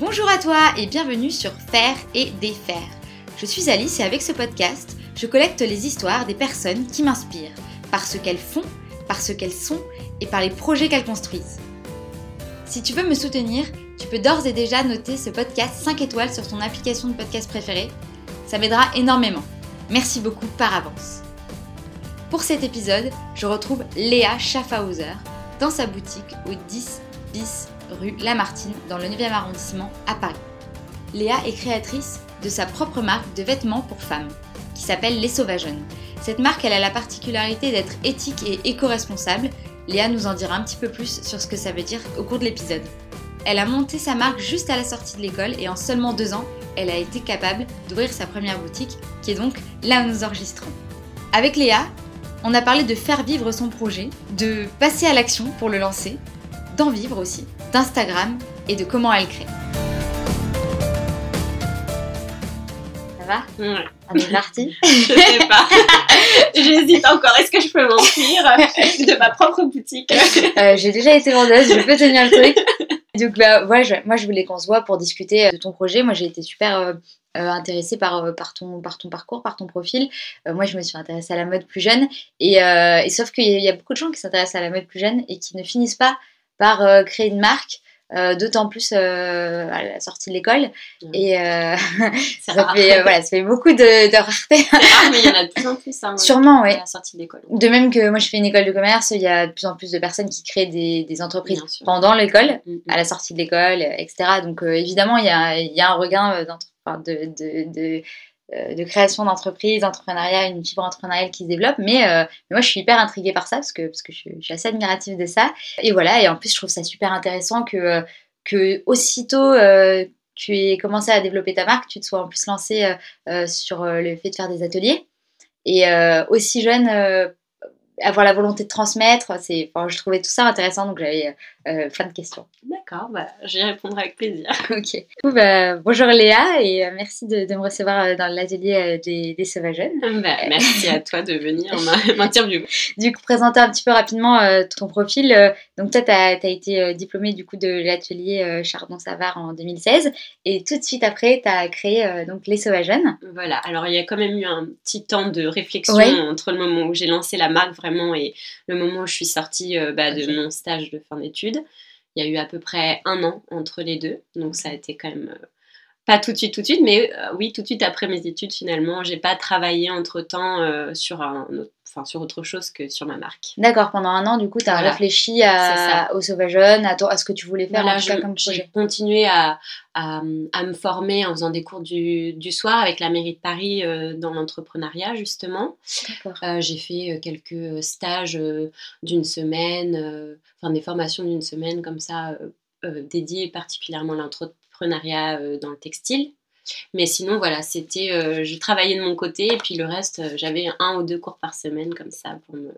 Bonjour à toi et bienvenue sur Faire et Défaire. Je suis Alice et avec ce podcast, je collecte les histoires des personnes qui m'inspirent, par ce qu'elles font, par ce qu'elles sont et par les projets qu'elles construisent. Si tu veux me soutenir, tu peux d'ores et déjà noter ce podcast 5 étoiles sur ton application de podcast préférée. Ça m'aidera énormément. Merci beaucoup par avance. Pour cet épisode, je retrouve Léa Schaffhauser dans sa boutique au 10 bis rue Lamartine dans le 9e arrondissement à Paris. Léa est créatrice de sa propre marque de vêtements pour femmes qui s'appelle Les Sauvageonnes. Cette marque, elle a la particularité d'être éthique et éco-responsable. Léa nous en dira un petit peu plus sur ce que ça veut dire au cours de l'épisode. Elle a monté sa marque juste à la sortie de l'école et en seulement deux ans, elle a été capable d'ouvrir sa première boutique qui est donc là où nous enregistrons. Avec Léa, on a parlé de faire vivre son projet, de passer à l'action pour le lancer, d'en vivre aussi, d'Instagram et de comment elle crée. Ça va? Ouais. On est parti Je sais pas. J'hésite encore. Est-ce que je peux mentir de ma propre boutique? Euh, J'ai déjà été vendeuse, je peux tenir le truc. Donc bah, ouais, je- moi je voulais qu'on se voit pour discuter de ton projet. Moi j'ai été super euh, euh, intéressée par, euh, par, ton, par ton parcours, par ton profil. Euh, moi je me suis intéressée à la mode plus jeune. Et, euh, et sauf qu'il y a beaucoup de gens qui s'intéressent à la mode plus jeune et qui ne finissent pas par euh, créer une marque. euh, D'autant plus euh, à la sortie de l'école. Et euh, ça, rare. fait, voilà, ça fait beaucoup de, de rareté. Rare, mais il y en a de plus en plus. Hein, Sûrement, oui. À la sortie d'école. De même que moi je fais une école de commerce, il y a de plus en plus de personnes qui créent des, des entreprises pendant l'école, Mm, mm. à la sortie de l'école, etc. Donc évidemment, il y a, il y a un regain d'entre- enfin, de, de, de, de création d'entreprises, d'entrepreneuriat, une fibre entrepreneuriale qui se développe. Mais, euh, mais moi, je suis hyper intriguée par ça parce que, parce que je, suis- assez admirative de ça. Et voilà, et en plus, je trouve ça super intéressant que, euh, que aussitôt euh, tu aies commencé à développer ta marque, tu te sois en plus lancée euh, euh, sur euh, le fait de faire des ateliers. Et euh, aussi jeune, euh, avoir la volonté de transmettre, c'est, je trouvais tout ça intéressant, donc j'avais euh, plein de questions. D'accord, bah, j'y répondrai avec plaisir. ok. Du coup, bah, bonjour Léa et euh, merci de, de me recevoir euh, dans l'atelier des, des Sauvageonnes. Bah, merci à toi de venir m'in- m'interviewer. Du coup, présenter un petit peu rapidement euh, ton profil. donc toi, tu as, été diplômée du coup de l'atelier euh, Chardon-Savard en 2016 et tout de suite après, tu as créé donc les Sauvageonnes. Voilà, alors il y a quand même eu un petit temps de réflexion Ouais. entre le moment où j'ai lancé la marque vraiment et le moment où je suis sortie bah, de mon stage de fin d'études. Il y a eu à peu près un an entre les deux, donc ça a été quand même euh, pas tout de suite, tout de suite, mais euh, oui, tout de suite après mes études finalement. J'ai pas travaillé entre temps sur, un autre, enfin, sur autre chose que sur ma marque. D'accord, pendant un an, du coup, tu as Voilà. réfléchi à, ça. aux Sauvageonnes, à, à ce que tu voulais faire Voilà, en tout cas comme j'ai projet. continué à, à, à me former en faisant des cours du, du soir avec la mairie de Paris euh, dans l'entrepreneuriat justement. Euh, j'ai fait euh, quelques stages euh, d'une semaine, euh, enfin des formations d'une semaine comme ça, euh, euh, dédiées particulièrement à l'entrepreneuriat euh, dans le textile. Mais sinon, voilà, c'était, euh, je travaillais de mon côté et puis le reste, euh, j'avais un ou deux cours par semaine comme ça pour me,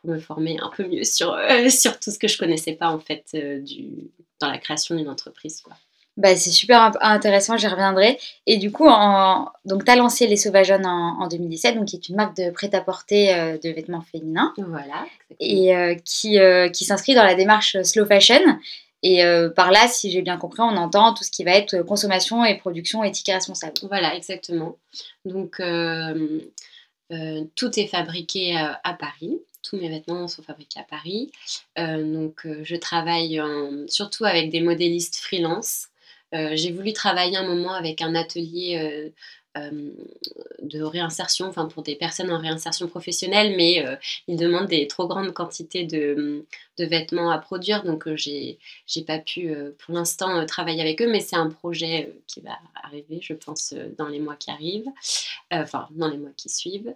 pour me former un peu mieux sur, euh, sur tout ce que je connaissais pas en fait du, dans la création d'une entreprise. Quoi. Bah, c'est super intéressant, j'y reviendrai. Et du coup, en... donc tu as lancé les Sauvageonnes en, en 2017, donc qui est une marque de prêt-à-porter euh, de vêtements féminins Voilà. et euh, qui, euh, qui s'inscrit dans la démarche slow fashion. Et euh, par là, si j'ai bien compris, on entend tout ce qui va être consommation et production éthique et responsable. Voilà, exactement. Donc, euh, euh, tout est fabriqué euh, à Paris. Tous mes vêtements sont fabriqués à Paris. Euh, donc, euh, je travaille surtout avec des modélistes freelance. Euh, J'ai voulu travailler un moment avec un atelier euh, euh, de réinsertion, enfin pour des personnes en réinsertion professionnelle, mais euh, ils demandent des trop grandes quantités de, de vêtements à produire, donc euh, j'ai j'ai pas pu euh, pour l'instant euh, travailler avec eux, mais c'est un projet euh, qui va arriver, je pense, euh, dans les mois qui arrivent, Euh, enfin dans les mois qui suivent.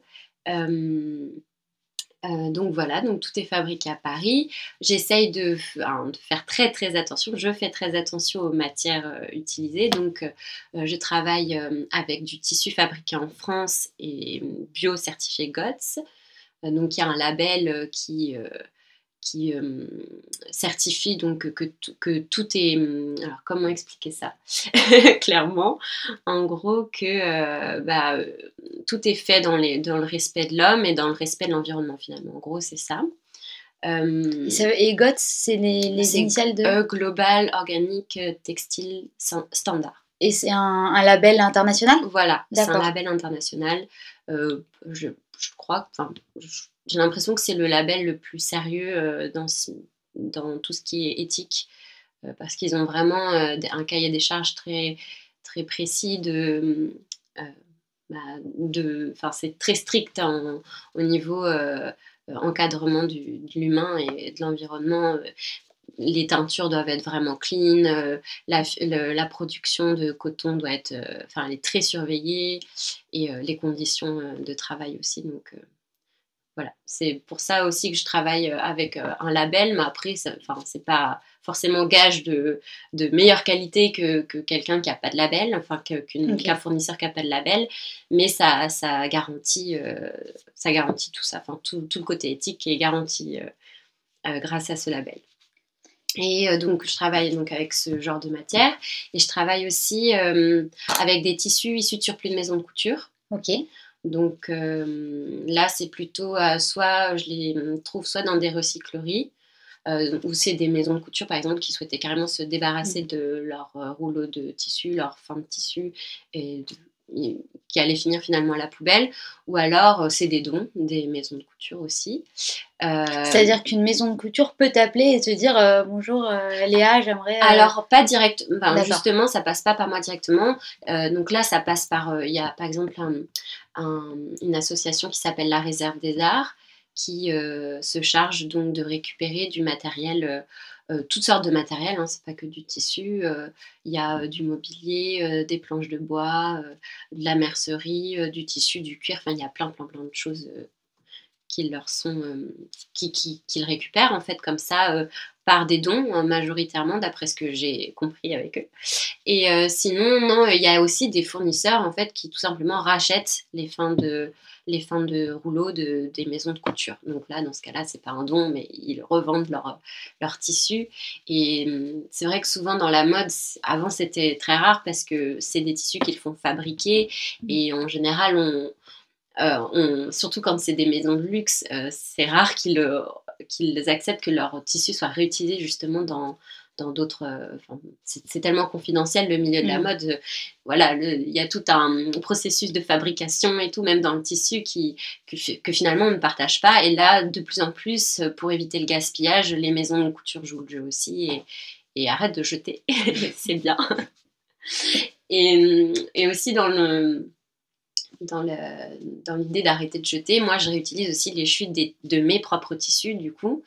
Euh, donc voilà, donc tout est fabriqué à Paris. J'essaye de, faire très très attention. Je fais très attention aux matières euh, utilisées. Donc euh, je travaille avec du tissu fabriqué en France et bio certifié GOTS. Donc il y a un label qui qui euh, certifie donc que, tout- que tout est. hum, Alors, comment expliquer ça? Clairement En gros, que euh, bah, euh, tout est fait dans, les, dans le respect de l'homme et dans le respect de l'environnement, finalement. En gros, c'est ça. et GOTS, c'est les, les initiales de e Global Organic Textile Standard. Et c'est un, label international? Voilà, c'est un label international. je, je, crois, enfin, j'ai l'impression que c'est le label le plus sérieux dans, dans tout ce qui est éthique, parce qu'ils ont vraiment un cahier des charges très, précis de bah, c'est très strict au niveau euh, encadrement de l'humain et de l'environnement. Les teintures doivent être vraiment clean, euh, la, production de coton doit être, euh, enfin, elle est très surveillée et les conditions de travail aussi. Voilà, c'est pour ça aussi que je travaille avec un label, mais après, enfin, c'est pas forcément gage de, de meilleure qualité que, que quelqu'un qui n'a pas de label, enfin qu'un fournisseur qui n'a pas de label, mais ça, ça, garantit, euh, ça garantit tout ça, enfin tout, tout, le côté éthique est garanti euh, euh, grâce à ce label. Et donc, je travaille donc avec ce genre de matière. Et je travaille aussi avec des tissus issus de surplus de maison de couture. Ok. Donc là, c'est plutôt soit je les trouve soit dans des recycleries, euh, ou c'est des maisons de couture, par exemple, qui souhaitaient carrément se débarrasser mm. de leur euh, rouleau de tissu, leur fin de tissu, et qui allaient finir finalement à la poubelle, ou alors euh, c'est des dons, des maisons de couture aussi. C'est-à-dire qu'une maison de couture peut t'appeler et te dire bonjour Léa, j'aimerais. Alors pas direct, justement ça passe pas par moi directement. donc là ça passe par, il y a par exemple une association qui s'appelle la Réserve des Arts qui euh, se charge donc de récupérer du matériel, euh, euh, toutes sortes de matériel, hein, c'est pas que du tissu, il y a du mobilier, des planches de bois, de la mercerie, du tissu, du cuir, enfin il y a plein plein plein de choses qui leur sont qui, qu'ils récupèrent en fait comme ça par des dons hein, majoritairement d'après ce que j'ai compris avec eux et sinon non il y a aussi des fournisseurs en fait qui tout simplement rachètent les fins de les fins de rouleau de, des maisons de couture. Donc là, dans ce cas-là, c'est pas un don, mais ils revendent leur, leur tissu. Et hum, c'est vrai que souvent dans la mode, avant c'était très rare parce que c'est des tissus qu'ils font fabriquer et en général, on, euh, surtout quand c'est des maisons de luxe, euh, c'est rare qu'ils qu'ils acceptent que leur tissu soit réutilisé justement dans, dans d'autres. Euh, c'est tellement confidentiel le milieu de la mm. mode. Euh, voilà, il y a tout un processus de fabrication et tout, même dans le tissu, qui, que, finalement on ne partage pas. Et là, de plus en plus, pour éviter le gaspillage, les maisons de couture jouent le jeu aussi et, et arrêtent de jeter. c'est bien. Et, et, aussi dans le dans l'idée d'arrêter de jeter, moi je réutilise aussi les chutes de mes propres tissus du coup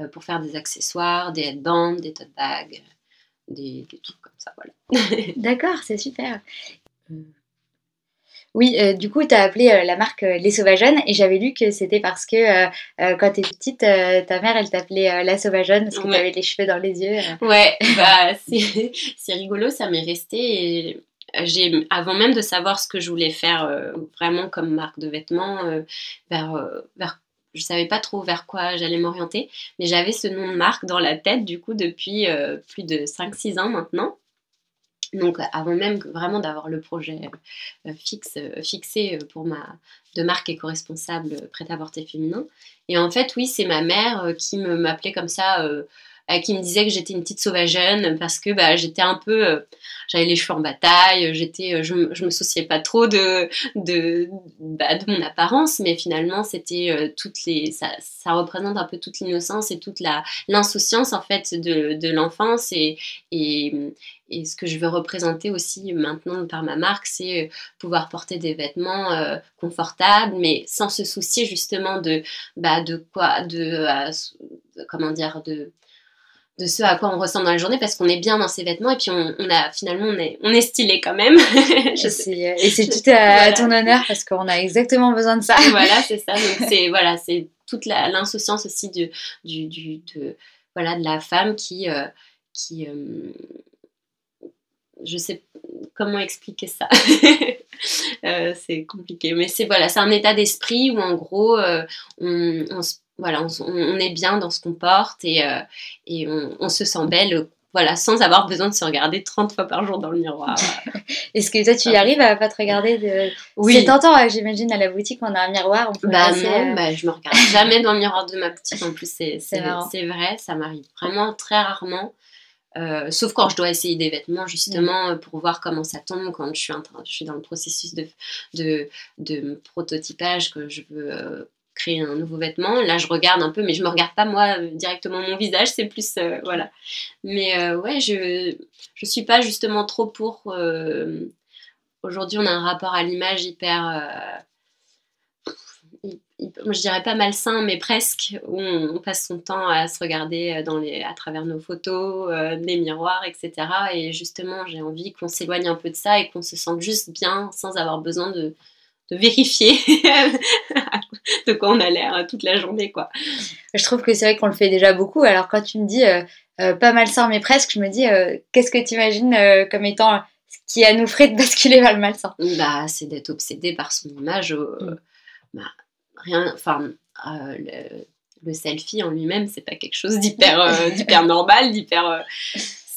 euh, pour faire des accessoires, des headbands, des tote bags, des, trucs comme ça. Voilà. D'accord, c'est super. Euh, oui, euh, du coup, tu as appelé la marque Les Sauvageonnes et j'avais lu que c'était parce que quand tu étais petite, ta mère, elle t'appelait La Sauvageonne parce que tu avais les cheveux dans les yeux. Ouais, bah, c'est rigolo, ça m'est resté. Et j'ai, avant même de savoir ce que je voulais faire vraiment comme marque de vêtements, vers, vers je savais pas trop vers quoi j'allais m'orienter, mais j'avais ce nom de marque dans la tête du coup depuis euh, plus de 5-6 ans maintenant. Donc avant même vraiment d'avoir le projet euh, euh, fixé pour ma de marque éco-responsable prêt-à-porter féminin. Et en fait, oui, c'est ma mère qui me m'appelait comme ça euh, qui me disait que j'étais une petite sauvageonne parce que bah, j'étais un peu, euh, j'avais les cheveux en bataille, j'étais, euh, je, je me souciais pas trop de de, bah, de mon apparence, mais finalement c'était toutes les, ça, ça, représente un peu toute l'innocence et toute la l'insouciance en fait de, de l'enfance et, et et ce que je veux représenter aussi maintenant par ma marque, c'est pouvoir porter des vêtements confortables, mais sans se soucier justement de, bah, de quoi, de, comment dire, de, de ce à quoi on ressemble dans la journée parce qu'on est bien dans ses vêtements et puis on, a finalement on est, on est stylé quand même. je. Et c'est tout à, ton honneur parce qu'on a exactement besoin de ça. voilà, c'est ça. c'est voilà, c'est toute l'insouciance aussi du, du, du, de voilà de la femme qui euh, qui euh, je sais comment expliquer ça. Euh, c'est compliqué, mais c'est voilà, c'est un état d'esprit où en gros on, on se voilà, on, est bien dans ce qu'on porte et, euh, et on, se sent belle voilà, sans avoir besoin de se regarder 30 fois par jour dans le miroir. Est-ce que toi, tu y arrives à pas te regarder de... Oui. C'est tentant, hein, j'imagine, à la boutique, on a un miroir, on peut Bah non, euh, bah, je me regarde jamais dans le miroir de ma boutique, en plus, c'est vrai, ça m'arrive vraiment très rarement. Euh, sauf quand je dois essayer des vêtements, justement, mm. pour voir comment ça tombe, quand je suis, je suis dans le processus de, de, de prototypage, que je veux euh, créer un nouveau vêtement. Là, je regarde un peu, mais je me regarde pas moi directement mon visage, c'est plus euh, voilà. Mais euh, ouais, je je suis pas justement trop pour. Euh, aujourd'hui, on a un rapport à l'image hyper. je dirais pas malsain, mais presque, où on, passe son temps à se regarder dans les, à travers nos photos, des miroirs, etc. Et justement, j'ai envie qu'on s'éloigne un peu de ça et qu'on se sente juste bien sans avoir besoin de, de vérifier de quoi on a l'air euh, toute la journée quoi. Je trouve que c'est vrai qu'on le fait déjà beaucoup. Alors quand tu me dis euh, euh, pas malsain mais presque, je me dis qu'est-ce que tu imagines comme étant ce qui a nous ferait de basculer vers le malsain? Bah c'est d'être obsédé par son image. Mm. bah, rien, enfin le, selfie en lui-même c'est pas quelque chose d'hyper d'hyper normal, d'hyper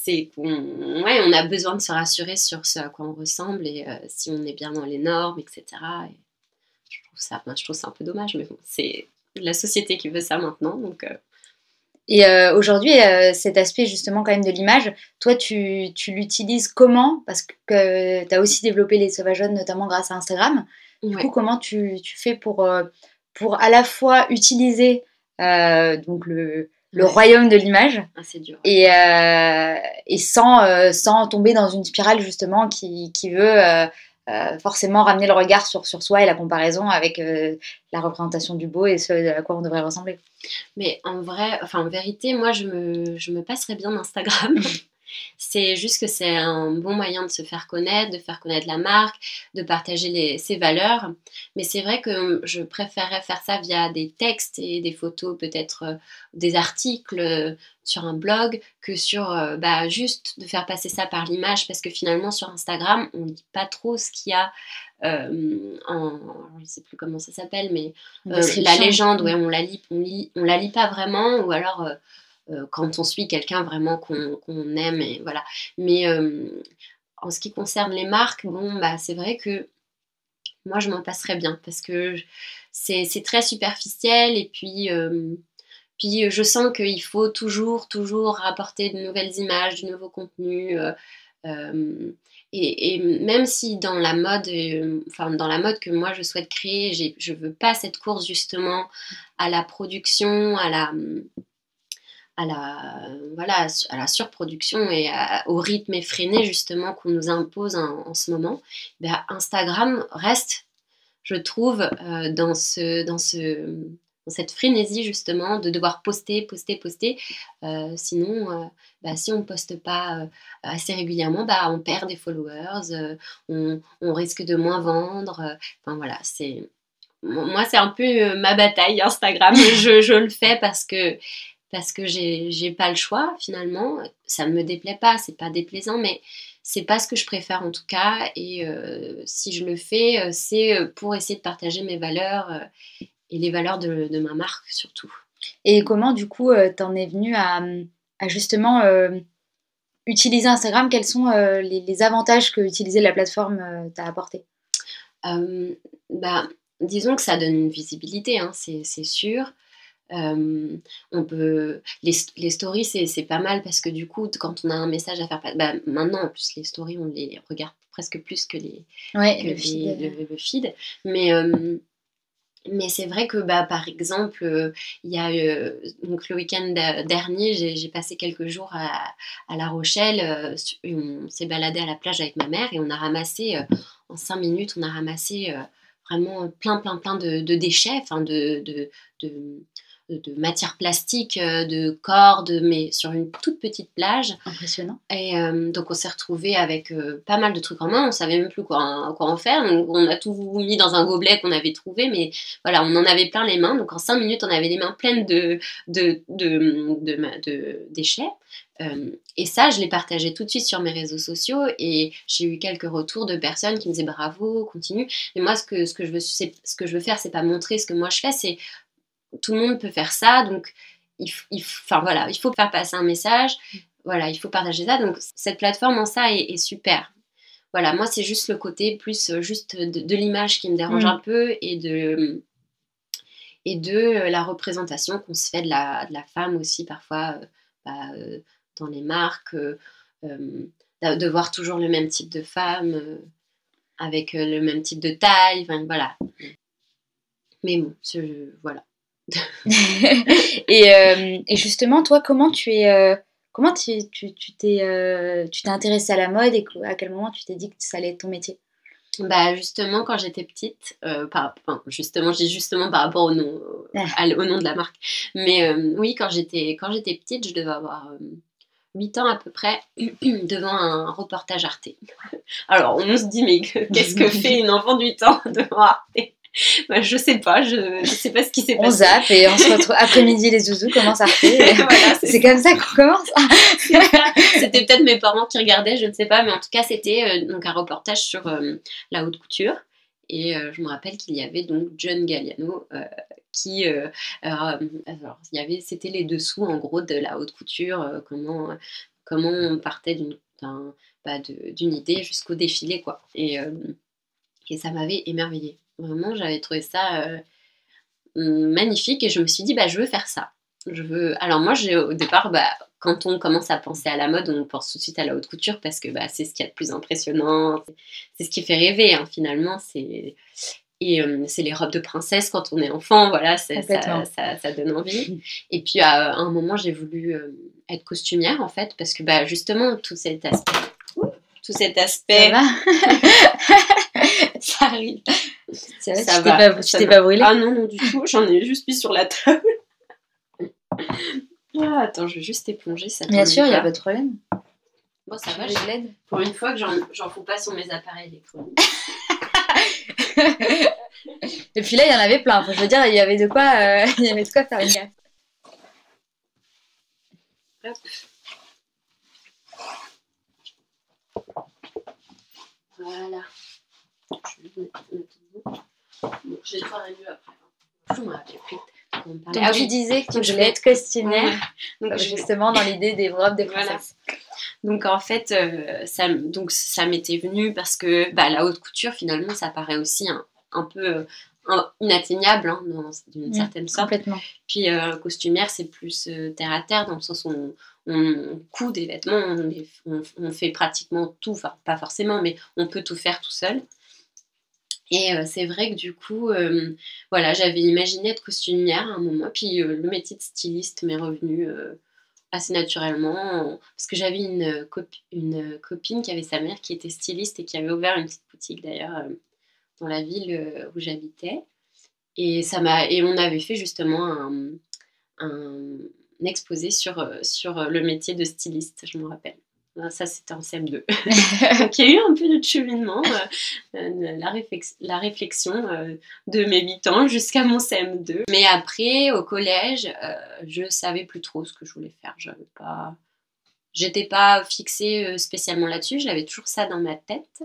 c'est qu'on ouais, on a besoin de se rassurer sur ce à quoi on ressemble et euh, si on est bien dans les normes, etc. Et je trouve ça, je trouve ça un peu dommage, mais bon, c'est la société qui veut ça maintenant, donc. Euh. Et euh, aujourd'hui, cet aspect justement quand même de l'image, toi tu, tu l'utilises comment? Parce que tu as aussi développé les sauvageons notamment grâce à Instagram. Du coup, comment tu, tu fais pour, pour à la fois utiliser donc le, le royaume de l'image. Ah, c'est dur. Et, euh, et sans, euh, sans tomber dans une spirale justement qui, qui veut euh, forcément ramener le regard sur, sur soi et la comparaison avec la représentation du beau et ce à quoi on devrait ressembler. Mais en vrai, enfin en vérité, moi je me, je me passerais bien d'Instagram. C'est juste que c'est un bon moyen de se faire connaître, de faire connaître la marque, de partager ses valeurs. Mais c'est vrai que je préférerais faire ça via des textes et des photos, peut-être euh, des articles euh, sur un blog, que sur euh, bah, juste de faire passer ça par l'image. Parce que finalement, sur Instagram, on ne dit pas trop ce qu'il y a en, je ne sais plus comment ça s'appelle, mais la légende, ouais, on la lit, on, lit, on la lit pas vraiment, ou alors euh, quand on suit quelqu'un vraiment qu'on aime. Et voilà. Mais euh, en ce qui concerne les marques, bon, bah, c'est vrai que moi, je m'en passerais bien parce que c'est très superficiel et puis, euh, puis je sens qu'il faut toujours, toujours rapporter de nouvelles images, du nouveau contenu. et, et, même si dans la mode, enfin dans la mode que moi je souhaite créer, je veux pas cette course justement à la production, à la à la, voilà, à la surproduction et au rythme effréné justement qu'on nous impose en, ce moment, ben Instagram reste, je trouve, euh, dans, ce, dans, ce, dans cette frénésie justement de devoir poster, poster, poster. Euh, sinon, euh, ben, si on ne poste pas assez régulièrement, ben, on perd des followers, on, on, risque de moins vendre. Enfin voilà, c'est... Moi, c'est un peu ma bataille Instagram. je, je le fais parce que parce que j'ai pas le choix finalement. Ça ne me déplaît pas, c'est pas déplaisant, mais c'est pas ce que je préfère en tout cas. Et euh, si je le fais, euh, c'est euh, pour essayer de partager mes valeurs et les valeurs de, de, ma marque surtout. Et comment du coup t'en es venu à, à justement utiliser Instagram? Quels sont les, les, avantages que utiliser la plateforme t'a apporté? Bah, Disons que ça donne une visibilité, hein, c'est sûr. Euh, on peut les, les stories c'est pas mal parce que du coup quand on a un message à faire bah, maintenant en plus les stories on les regarde presque plus que les, le, feed. mais euh, mais c'est vrai que bah, par exemple euh, il y a donc le week-end dernier j'ai passé quelques jours à, à La Rochelle on s'est baladé à la plage avec ma mère et on a ramassé en cinq minutes on a ramassé vraiment plein plein plein de, déchets enfin de, de de matière plastique, euh, de cordes, mais sur une toute petite plage. Impressionnant. Et euh, donc on s'est retrouvé avec euh, pas mal de trucs en main, on savait même plus quoi, quoi en faire. Donc on a tout mis dans un gobelet qu'on avait trouvé, mais voilà, on en avait plein les mains. Donc en cinq minutes, on avait les mains pleines de, de, de, de, déchets. et ça, je l'ai partagé tout de suite sur mes réseaux sociaux et j'ai eu quelques retours de personnes qui me disaient bravo, continue. Mais moi, ce que, ce que, je, veux, ce que je veux faire, c'est pas montrer ce que moi je fais, c'est tout le monde peut faire ça, donc il, enfin voilà, il faut faire passer un message. voilà, il faut partager ça. Donc cette plateforme en ça est, super. Voilà, moi c'est juste le côté plus euh, juste de, l'image qui me dérange mm. un peu et de et de la représentation qu'on se fait de la, de la femme aussi parfois bah, dans les marques, de voir toujours le même type de femme avec le même type de taille, enfin voilà. Mais bon, voilà. et, euh, et, justement, toi, comment tu es, euh, comment tu, tu, tu t'es, euh, tu t'es intéressée à la mode et à quel moment tu t'es dit que ça allait être ton métier? Bah justement quand j'étais petite, par, enfin, justement je dis justement par rapport au nom, au nom de la marque, mais oui quand j'étais quand j'étais petite je devais avoir 8 ans à peu près devant un reportage Arte. Alors on se dit mais qu'est-ce que fait une enfant de 8 ans devant Arte? Bah, je sais pas, je, je sais pas ce qui s'est passé. On zappe et on se retrouve après-midi, les zouzous commencent à voilà, c'est comme ça qu'on commence. c'était peut-être mes parents qui regardaient, je ne sais pas, mais en tout cas, c'était euh, donc un reportage sur euh, la haute couture. Et euh, je me rappelle qu'il y avait donc John Galliano qui, alors, il y avait, c'était les dessous en gros de la haute couture, comment, comment on partait d'une, bah, d'une idée jusqu'au défilé quoi. Et, et ça m'avait émerveillée. Vraiment, j'avais trouvé ça euh, magnifique et je me suis dit, bah, je veux faire ça. Je veux... Alors moi, j'ai au départ, bah, quand on commence à penser à la mode, on pense tout de suite à la haute couture parce que bah, c'est ce qui est le plus impressionnant, c'est ce qui fait rêver hein, finalement. C'est et euh, c'est les robes de princesse quand on est enfant, voilà, ça, ça, ça, donne envie. Et puis à un moment, j'ai voulu euh, être costumière en fait parce que bah, justement tout cet aspect, tout cet aspect, ça arrive. Ça, ça va. Pas, tu t'es pas brûlé Ah non, non, du tout. J'en ai juste mis sur la table. Ah, attends, je vais juste éponger ça. Bien sûr, il n'y a pas de problème. Bon, ça va, je l'aide. Pour une fois que j'en fous pas sur mes appareils électroniques. Et puis là, il y en avait plein. je veux dire, il y avait de quoi, euh, il y avait de quoi faire une gaffe. Hop. Voilà. Je vais je après. Je me rappelle plus. Donc, tu disais que tu voulais être costumière, donc, justement dans l'idée des robes des princesses. Donc en fait, euh, ça, donc, ça m'était venu parce que bah, la haute couture, finalement, ça paraît aussi un, un peu euh, inatteignable hein, d'une certaine sorte. Complètement. Puis euh, costumière, c'est plus terre à terre dans le sens où on, on coud des vêtements, on, on, fait pratiquement tout, enfin pas forcément, mais on peut tout faire tout seul. Et euh, c'est vrai que du coup, euh, voilà, j'avais imaginé être costumière à un moment, puis euh, le métier de styliste m'est revenu assez naturellement, parce que j'avais une, copine qui avait sa mère qui était styliste et qui avait ouvert une petite boutique d'ailleurs dans la ville où j'habitais. Et, et on avait fait justement un, exposé sur le métier de styliste, je me rappelle. Ah, ça, c'était en CM2. Donc, il y a eu un peu de cheminement, euh, euh, la, la, réflexion euh, de mes 8 ans jusqu'à mon CM2. Mais après, au collège, je savais plus trop ce que je voulais faire. J'avais pas... J'étais pas fixée spécialement là-dessus, j'avais toujours ça dans ma tête.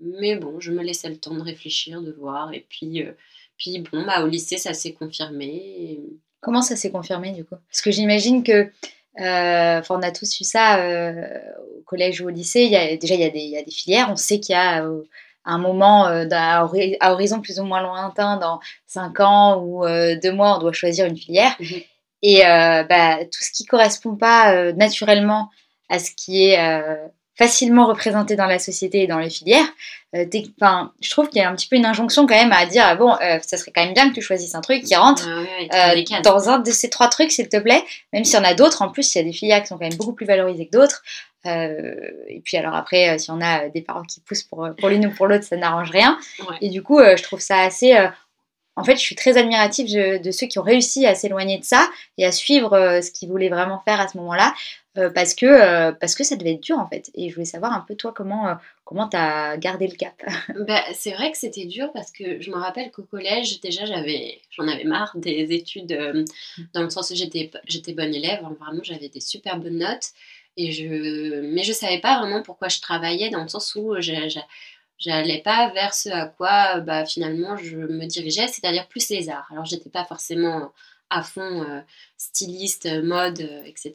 mais bon, je me laissais le temps de réfléchir, de voir. Et puis, puis bon, bah, au lycée, ça s'est confirmé. Comment ça s'est confirmé du coup? Parce que j'imagine que euh, on a tous eu ça euh, au collège ou au lycée. Il y a, déjà, il y, a des, il y a des filières. On sait qu'il y a euh, un moment à horizon plus ou moins lointain, dans 5 ans ou 2 mois, on doit choisir une filière. Mhm. Et bah, tout ce qui correspond pas naturellement à ce qui est facilement représenté dans la société et dans les filières, euh, je trouve qu'il y a un petit peu une injonction quand même à dire ah bon, euh, ça serait quand même bien que tu choisisses un truc qui rentre ah euh, dans un de ces trois trucs, s'il te plaît. Même s'il y en a d'autres, en plus, il y a des filières qui sont quand même beaucoup plus valorisées que d'autres. et puis alors après, si on a des parents qui poussent pour, pour l'une ou pour l'autre, ça n'arrange rien. Et du coup, je trouve ça assez en fait, je suis très admirative de, ceux qui ont réussi à s'éloigner de ça et à suivre ce qu'ils voulaient vraiment faire à ce moment-là. Euh, parce, que, euh, parce que ça devait être dur en fait. Et je voulais savoir un peu toi comment euh, comment tu as gardé le cap? bah, c'est vrai que c'était dur parce que je me rappelle qu'au collège déjà j'avais j'en avais marre des études dans le sens où j'étais j'étais bonne élève, vraiment j'avais des super bonnes notes et je mais je savais pas vraiment pourquoi je travaillais dans le sens où j'allais pas vers ce à quoi bah, finalement je me dirigeais, c'est-à-dire plus les arts. Alors j'étais pas forcément à fond styliste, mode, etc.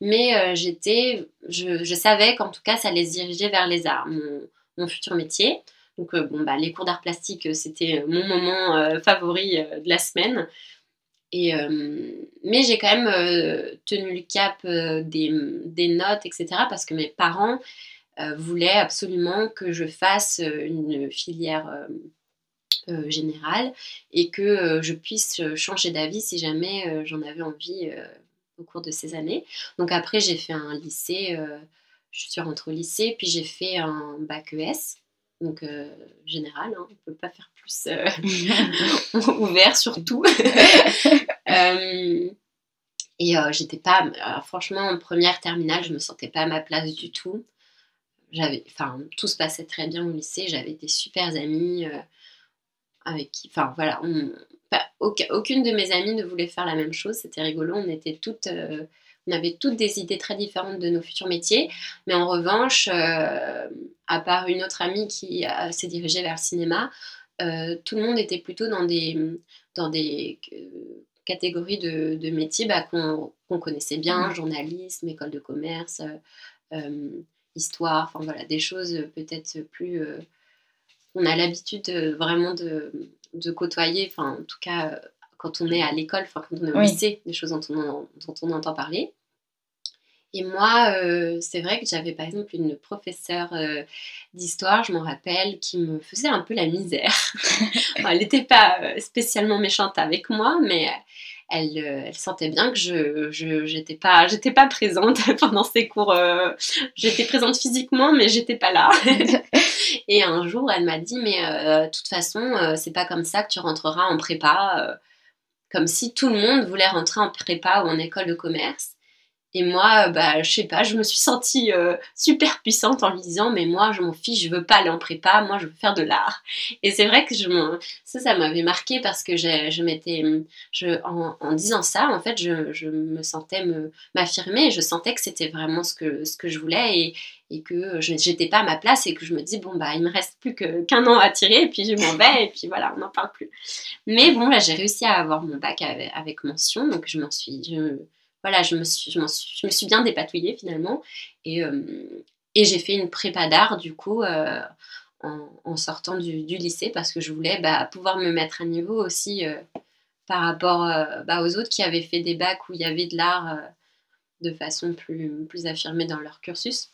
Mais j'étais, je, je, savais qu'en tout cas, ça allait se diriger vers les arts, mon, mon futur métier. Donc, bon, bah, les cours d'art plastique, c'était mon moment favori de la semaine. Et, mais j'ai quand même tenu le cap des, des, notes, etc. Parce que mes parents voulaient absolument que je fasse une filière euh, générale et que euh, je puisse euh, changer d'avis si jamais j'en avais envie au cours de ces années. Donc après, j'ai fait un lycée, je suis rentrée au lycée, puis j'ai fait un bac ES, donc général, hein, on ne peut pas faire plus ouvert sur tout. et j'étais pas, franchement, en première terminale, je me sentais pas à ma place du tout. J'avais, enfin, tout se passait très bien au lycée, j'avais des super amis avec qui, enfin voilà, aucune de mes amies ne voulait faire la même chose. C'était rigolo. On était toutes, euh, on avait toutes des idées très différentes de nos futurs métiers. Mais en revanche, euh, à part une autre amie qui s'est dirigée vers le cinéma, euh, tout le monde était plutôt dans des, dans des catégories de, de métiers bah, qu'on connaissait bien, mmh. journalisme, école de commerce, histoire, enfin voilà, des choses peut-être plus on a l'habitude vraiment de, côtoyer, enfin en tout cas euh, quand on est à l'école, enfin quand on est au lycée, des choses dont on, dont on entend parler. Et moi, euh, c'est vrai que j'avais par exemple une professeure euh, d'histoire, je m'en rappelle, qui me faisait un peu la misère. elle n'était pas spécialement méchante avec moi, mais elle, elle sentait bien que je j'étais pas pas présente pendant ces cours. j'étais présente physiquement, mais j'étais pas là. Et un jour, elle m'a dit, mais euh, de toute façon, euh, c'est pas comme ça que tu rentreras en prépa. Euh, comme si tout le monde voulait rentrer en prépa ou en école de commerce. Et moi, bah, je sais pas, je me suis sentie euh, super puissante en lui disant, mais moi, je m'en fiche, je veux pas aller en prépa, moi, je veux faire de l'art. Et c'est vrai que ça, ça m'avait marqué parce que je m'étais, en, disant ça, en fait, je, me sentais m'affirmer, je sentais que c'était vraiment ce que, ce que je voulais et, et que je n'étais pas à ma place et que je me dis, bon, bah, il me reste plus qu'un an à tirer et puis je m'en vais et puis voilà, on n'en parle plus. Mais bon, là, j'ai réussi à avoir mon bac avec, mention, donc je m'en suis, voilà, je me suis, je, me suis bien dépatouillée finalement. Et, euh, et j'ai fait une prépa d'art du coup euh, en, sortant du, lycée parce que je voulais bah, pouvoir me mettre à niveau aussi euh, par rapport bah, aux autres qui avaient fait des bacs où il y avait de l'art de façon plus, plus affirmée dans leur cursus.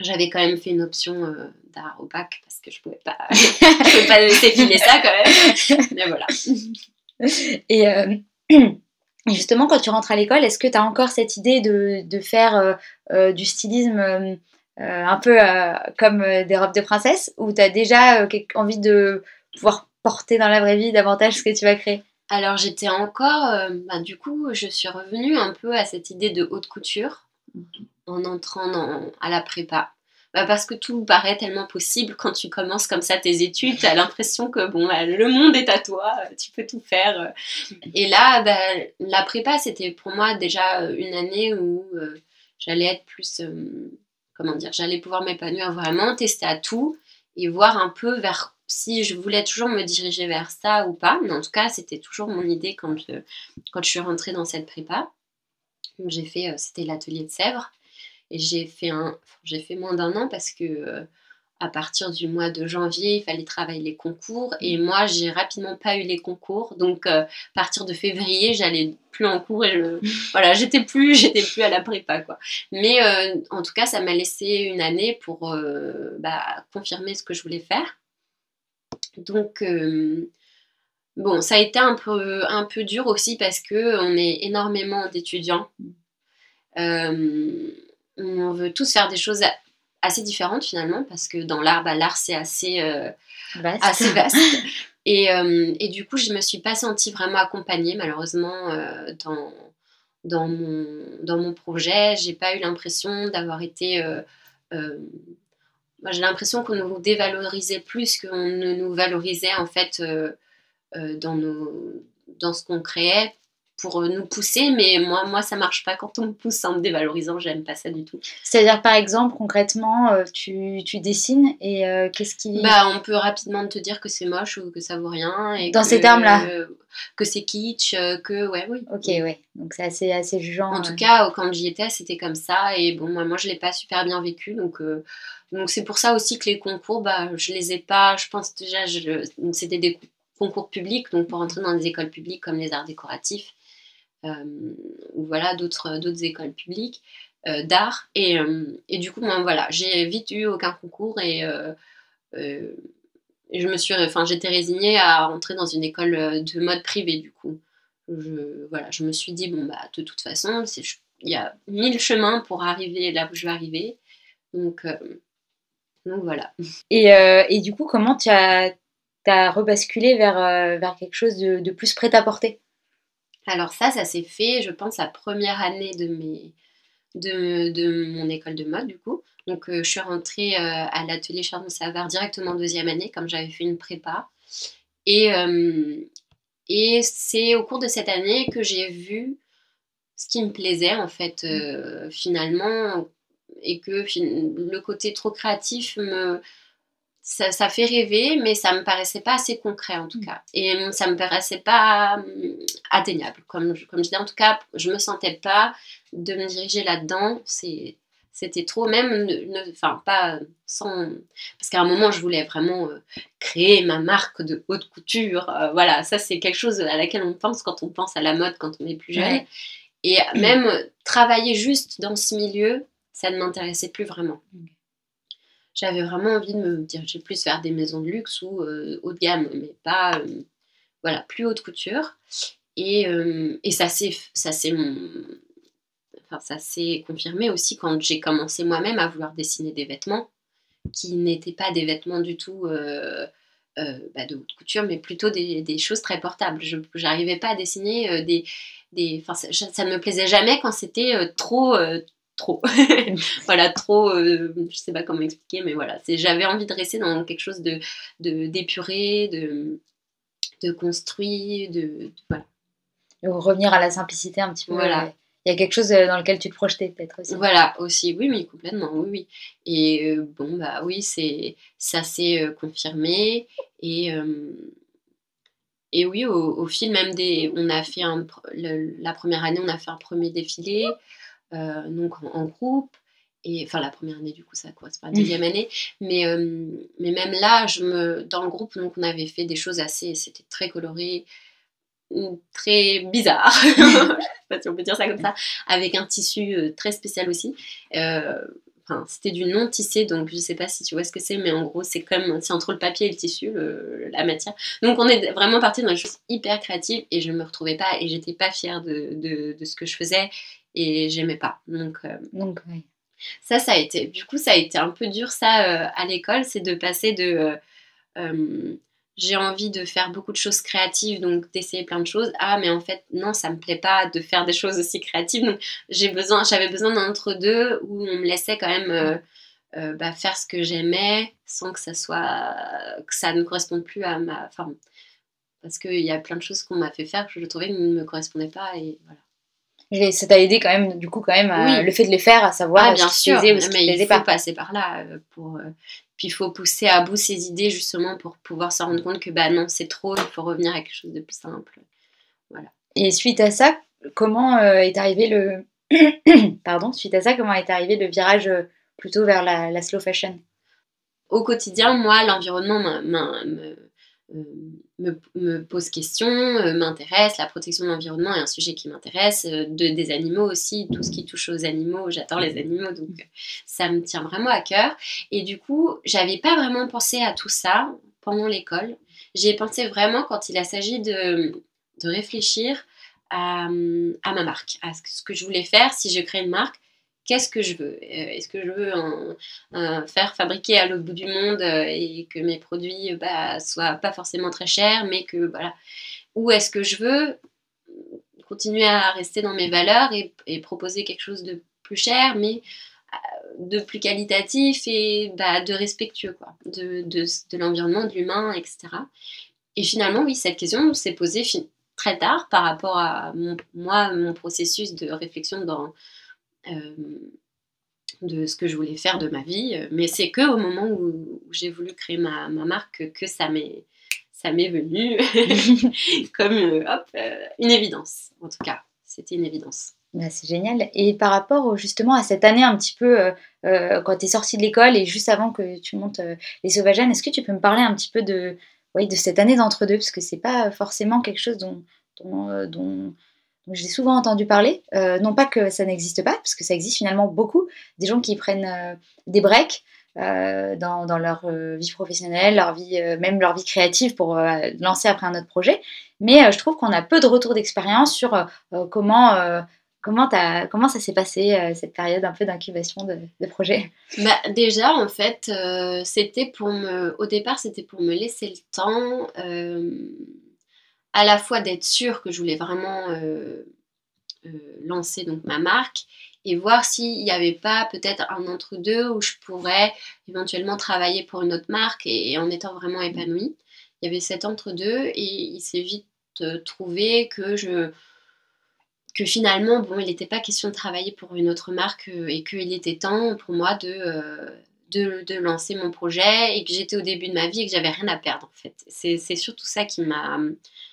J'avais quand même fait une option d'art au bac parce que je pouvais pas, je pouvais pas laisser filer ça quand même. Mais voilà. Et justement, quand tu rentres à l'école, est-ce que tu as encore cette idée de, de faire euh, euh, du stylisme euh, un peu comme des robes de princesse? Ou tu as déjà envie de pouvoir porter dans la vraie vie davantage ce que tu vas créer? Alors j'étais encore, bah, du coup, je suis revenue un peu à cette idée de haute couture en entrant dans, à la prépa. Bah, parce que tout paraît tellement possible quand tu commences comme ça tes études. Tu as l'impression que bon, bah, le monde est à toi, tu peux tout faire. Et là, bah, la prépa, c'était pour moi déjà une année où euh, j'allais être plus. Euh, comment dire J'allais pouvoir m'épanouir vraiment, tester à tout et voir un peu vers si je voulais toujours me diriger vers ça ou pas. Mais en tout cas, c'était toujours mon idée quand quand je suis rentrée dans cette prépa. J'ai fait, euh, c'était l'atelier de Sèvres. Et j'ai fait, un, j'ai fait moins d'un an parce que euh, à partir du mois de janvier, il fallait travailler les concours. Et moi, j'ai rapidement pas eu les concours. Donc, euh, à partir de février, j'allais plus en cours et je, voilà, j'étais plus, j'étais plus à la prépa, quoi. Mais euh, en tout cas, ça m'a laissé une année pour bah, confirmer ce que je voulais faire. Donc, bon, ça a été un peu, un peu dur aussi parce que on est énormément d'étudiants. Euh, on veut tous faire des choses assez différentes finalement, parce que dans l'art, bah, l'art c'est assez, euh, vaste. assez vaste. Et, euh, et, du coup, je ne me suis pas sentie vraiment accompagnée, malheureusement, euh, dans, dans, mon, dans mon projet. J'ai pas eu l'impression d'avoir été. moi, j'ai l'impression qu'on nous dévalorisait plus qu'on ne nous valorisait en fait dans, nos, dans ce qu'on créait pour nous pousser, mais moi, moi, ça marche pas quand on me pousse en me dévalorisant, j'aime pas ça du tout. C'est-à-dire, par exemple, concrètement, tu, tu dessines et qu'est-ce qui. Bah, on peut rapidement te dire que c'est moche ou que ça vaut rien. Et Dans ces termes-là Que c'est kitsch, que, ouais, oui. Ok, ouais. Donc, c'est assez, assez jugeant. En tout cas, quand j'y étais, c'était comme ça, et bon, moi, moi je l'ai pas super bien vécu, donc. donc c'est pour ça aussi que les concours, bah, je les ai pas, je pense déjà, je, c'était des concours publics, donc pour entrer dans des écoles publiques comme les arts décoratifs, euh, ou voilà, d'autres, d'autres écoles publiques euh, d'art. Et, euh, et, du coup, moi, voilà, j'ai vite eu aucun concours et, je me suis, enfin, j'étais résignée à rentrer dans une école de mode privée, du coup. Je, voilà, je me suis dit, bon, bah, de toute façon, il y a mille chemins pour arriver là où je vais arriver. Donc, donc voilà. Et, et, du coup, comment tu as, as rebasculé vers, vers quelque chose de, de plus prêt à porter? Alors ça, ça s'est fait, je pense, la première année de, mon école de mode, du coup. Donc euh, je suis rentrée euh, à l'atelier Chardon Savard directement deuxième année, comme j'avais fait une prépa. Et, euh, et c'est au cours de cette année que j'ai vu ce qui me plaisait, en fait, finalement, et que le côté trop créatif me ça, fait rêver, mais ça me paraissait pas assez concret en tout mm. cas. Et hum, ça me paraissait pas hum, atteignable. Comme, comme je disais, en tout cas, je me sentais pas de me diriger là-dedans. C'était trop, même, enfin, pas sans. Parce qu'à un moment, je voulais vraiment euh, créer ma marque de haute couture. Euh, voilà, ça, c'est quelque chose à laquelle on pense quand on pense à la mode quand on est plus jeune. Et même travailler juste dans ce milieu, ça ne m'intéressait plus vraiment. J'avais vraiment envie de me diriger plus vers des maisons de luxe ou euh, haut de gamme, mais pas euh, voilà plus haute couture. Et, euh, et ça s'est enfin confirmé aussi quand j'ai commencé moi-même à vouloir dessiner des vêtements qui n'étaient pas des vêtements du tout bah, de haute couture, mais plutôt des, choses très portables. Je n'arrivais pas à dessiner des, des ça, ça, me plaisait jamais quand c'était trop trop. voilà, trop, euh, je sais pas comment expliquer, mais voilà, c'est, j'avais envie de rester dans quelque chose de, de d'épuré, de, de construit, de, voilà. revenir à la simplicité un petit peu. Voilà. Il y a quelque chose euh, dans lequel tu te projetais peut-être aussi. Voilà, aussi, oui, mais complètement, oui, oui. Et euh, bon, bah oui, c'est, ça s'est confirmé. Et, et oui, au, fil même des... On a fait un, la première année, on a fait un premier défilé. Euh, donc en, groupe. Et, enfin, la première année, du coup, ça correspond à la deuxième année. Mais, euh, mais même là, je me, dans le groupe, donc, on avait fait des choses assez. C'était très coloré, très bizarre. je sais pas si on peut dire ça comme ça. Avec un tissu euh, très spécial aussi. Enfin, c'était du non tissé, donc je sais pas si tu vois ce que c'est, mais en gros, c'est comme c'est entre le papier et le tissu, la matière. Donc, on est vraiment parti dans des choses hyper créatives et je me retrouvais pas et j'étais pas fière de, de, de, ce que je faisais et j'aimais pas. Donc, euh, Donc ça, ça a été. Du coup, ça a été un peu dur, ça, euh, à l'école, c'est de passer de. Euh, j'ai envie de faire beaucoup de choses créatives, donc d'essayer plein de choses. Ah, mais en fait, non, ça me plaît pas de faire des choses aussi créatives. Donc, j'ai besoin, j'avais besoin d'un entre-deux où on me laissait quand même bah, faire ce que j'aimais sans que ça soit, que ça ne corresponde plus à ma forme. Parce qu'il y a plein de choses qu'on m'a fait faire que je trouvais ne me correspondaient pas et voilà ça t'a aidé quand même, du coup, quand même, le fait de les faire, à savoir ah, bien sûr, mais il faut passer par là. Euh, pour, euh, puis il faut pousser à bout ses idées, justement, pour pouvoir se rendre compte que, bah non, c'est trop, il faut revenir à quelque chose de plus simple. Voilà. Et suite à ça, comment euh, est arrivé le... Pardon, suite à ça, comment est arrivé le virage plutôt vers la, la slow fashion? Au quotidien, moi, l'environnement me me, pose question, euh, m'intéresse. La protection de l'environnement est un sujet qui m'intéresse, euh, de, des animaux aussi, tout ce qui touche aux animaux, j'adore les animaux, donc euh, ça me tient vraiment à cœur. Et du coup, j'avais pas vraiment pensé à tout ça pendant l'école. J'y ai pensé vraiment quand il a s'agit de, de réfléchir à, à, ma marque, à ce que je voulais faire si je crée une marque qu'est-ce que je veux? Euh, Est-ce que je veux faire fabriquer à l'autre bout du monde euh, et que mes produits bah, soient pas forcément très chers, mais que voilà. Ou est-ce que je veux continuer à rester dans mes valeurs et, proposer quelque chose de plus cher, mais euh, de plus qualitatif et bah, de respectueux, quoi, de, de, de l'environnement, de l'humain, etc. Et finalement, oui, cette question s'est posée très tard par rapport à moi, mon processus de réflexion dans, de ce que je voulais faire de ma vie. Mais c'est que au moment où, j'ai voulu créer ma, marque que ça m'est ça m'est venu comme hop, une évidence. En tout cas, c'était une évidence. Bah, c'est génial. Et par rapport justement à cette année un petit peu, euh, euh, quand tu es sortie de l'école et juste avant que tu montes euh, les Sauvagenes, est-ce que tu peux me parler un petit peu de, oui, de cette année d'entre-deux Parce que c'est pas forcément quelque chose dont, dont, j'ai souvent entendu parler. non pas que ça n'existe pas, parce que ça existe finalement beaucoup. Des gens qui prennent des breaks. dans, dans, leur vie professionnelle, leur vie, même leur vie créative pour lancer après un autre projet. Mais je trouve qu'on a peu de retours d'expérience sur comment Comment, comment ça s'est passé, euh, cette période un peu d'incubation de, projet bah, Déjà, en fait, euh, c'était pour me... Au départ, c'était pour me laisser le temps euh, à la fois d'être sûre que je voulais vraiment lancer donc, ma marque et voir s'il n'y avait pas peut-être un entre-deux où je pourrais éventuellement travailler pour une autre marque et, en étant vraiment épanouie. Il y avait cet entre-deux et il s'est vite trouvé que je que finalement, bon, il n'était pas question de travailler pour une autre marque euh, et qu'il était temps pour moi euh, de, de, lancer mon projet et que j'étais au début de ma vie et que j'avais rien à perdre en fait. C'est surtout ça qui m'a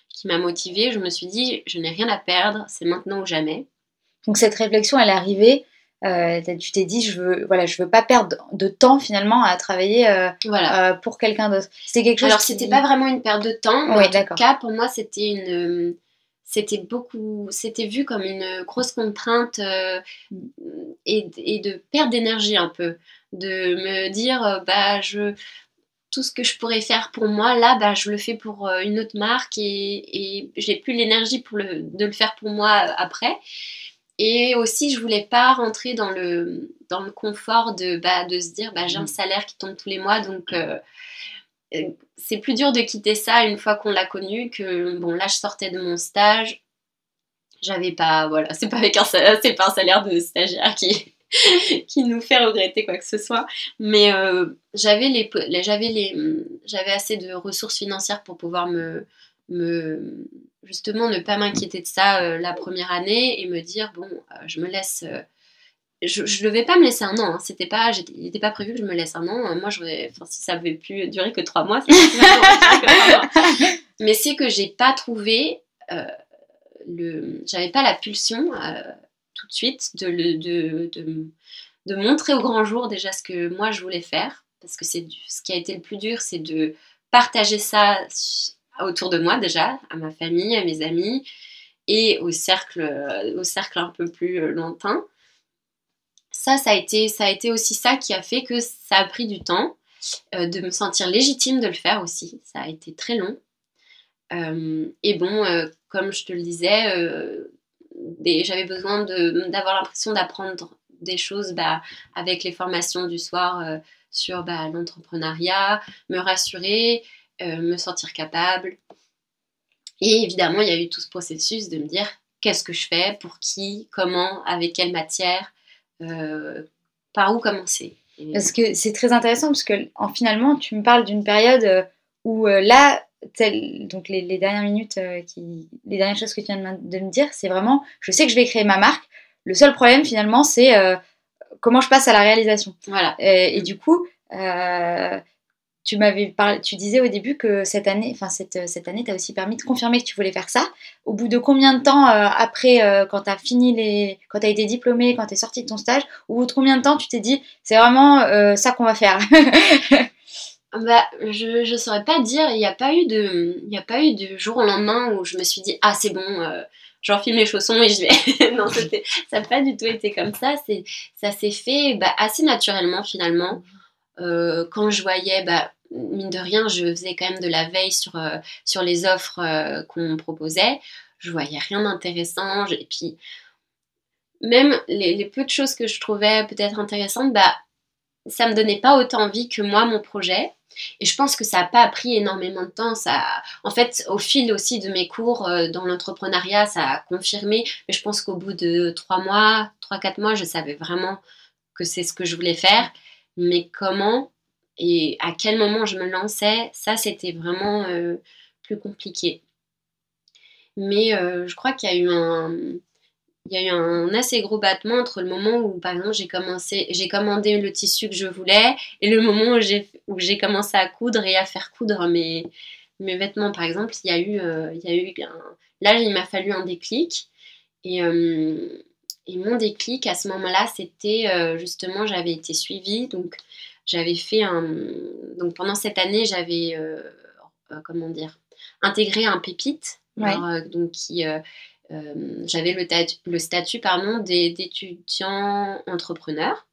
qui m'a motivée. Je me suis dit, je n'ai rien à perdre, c'est maintenant ou jamais. Donc cette réflexion, elle est arrivée. Euh, tu t'es dit, je veux, voilà, je veux pas perdre de temps finalement à travailler voilà. pour quelqu'un d'autre. C'était quelque chose. Alors c'était pas vraiment une perte de temps. en tout cas, pour moi, c'était une c'était beaucoup, c'était vu comme une grosse contrainte euh, et, de perte d'énergie un peu, de me dire euh, bah je tout ce que je pourrais faire pour moi. Là bah je le fais pour euh, une autre marque et, et j'ai plus l'énergie pour le, de le faire pour moi après. Et aussi je voulais pas rentrer dans le dans le confort de bah, de se dire bah j'ai un mmh. salaire qui tombe tous les mois donc c'est plus dur de quitter ça une fois qu'on l'a connu que bon là je sortais de mon stage. J'avais pas voilà c'est pas avec un c'est pas un salaire de stagiaire qui qui nous fait regretter quoi que ce soit mais euh, j'avais les, j'avais les j'avais assez de ressources financières pour pouvoir me me justement ne pas m'inquiéter de ça euh, la première année et me dire bon euh, je me laisse je ne devais pas me laisser un an. Hein. C'était pas, il n'était pas prévu que je me laisse un an. Moi, enfin, si ça avait pu durer que trois mois, Mais c'est que j'ai pas trouvé le, j'avais pas la pulsion tout de suite de, de, de, de, montrer au grand jour déjà ce que moi je voulais faire, parce que c'est ce qui a été le plus dur, c'est de partager ça autour de moi déjà, à ma famille, à mes amis et au cercle, au cercle un peu plus lointain ça, ça a, été, ça a été aussi ça qui a fait que ça a pris du temps euh, de me sentir légitime de le faire aussi. Ça a été très long. Euh, et bon, euh, comme je te le disais, j'avais besoin d'avoir l'impression d'apprendre des choses bah, avec les formations du soir sur bah, l'entrepreneuriat, me rassurer, me sentir capable. Et évidemment, il y a eu tout ce processus de me dire qu'est-ce que je fais, pour qui, comment, avec quelle matière, euh, par où commencer Parce que c'est très intéressant parce que en, finalement, tu me parles d'une période euh, où euh, là, donc les, dernières minutes, qui, les dernières choses que tu viens de me dire, c'est vraiment, je sais que je vais créer ma marque. Le seul problème finalement, c'est comment je passe à la réalisation. Voilà. Et, du coup, tu m'avais tu disais au début que cette année, enfin cette, cette année t'a aussi permis de confirmer que tu voulais faire ça. Au bout de combien de temps euh, après, euh, quand tu as fini les, quand tu as été diplômé, quand tu es sorti de ton stage, au bout de combien de temps tu t'es dit c'est vraiment euh, ça qu'on va faire? Bah, je ne saurais pas dire. Il n'y a pas eu de, il a pas eu de jour au lendemain où je me suis dit ah c'est bon, j'enfile mes chaussons et je vais. non, ça n'a pas du tout été comme ça. C'est, ça s'est fait bah, assez naturellement finalement. quand je voyais bah, mine de rien, je faisais quand même de la veille sur, euh, sur les offres euh, qu'on proposait. Je voyais rien d'intéressant. Et puis, même les, peu de choses que je trouvais peut-être intéressantes, bah, ça me donnait pas autant envie que moi, mon projet. Et je pense que ça n'a pas pris énormément de temps. Ça, en fait, au fil aussi de mes cours euh, dans l'entrepreneuriat, ça a confirmé. Mais je pense qu'au bout de trois mois, trois, quatre mois, je savais vraiment que c'est ce que je voulais faire. Mais comment et à quel moment je me lançais, ça c'était vraiment euh, plus compliqué. Mais je crois qu'il y a eu un il y a eu un assez gros battement entre le moment où, par exemple, j'ai commencé, j'ai commandé le tissu que je voulais et le moment où j'ai, où j'ai commencé à coudre et à faire coudre mes, mes vêtements, par exemple. Il y a eu, euh, il y a eu là, il m'a fallu un déclic. Et, euh, et mon déclic à ce moment-là, c'était euh, justement, j'avais été suivie. Donc, j'avais fait un. Donc, pendant cette année, j'avais, comment dire, intégré un pépite. donc, qui euh, j'avais le, le, statut pardon, d'étudiant entrepreneur.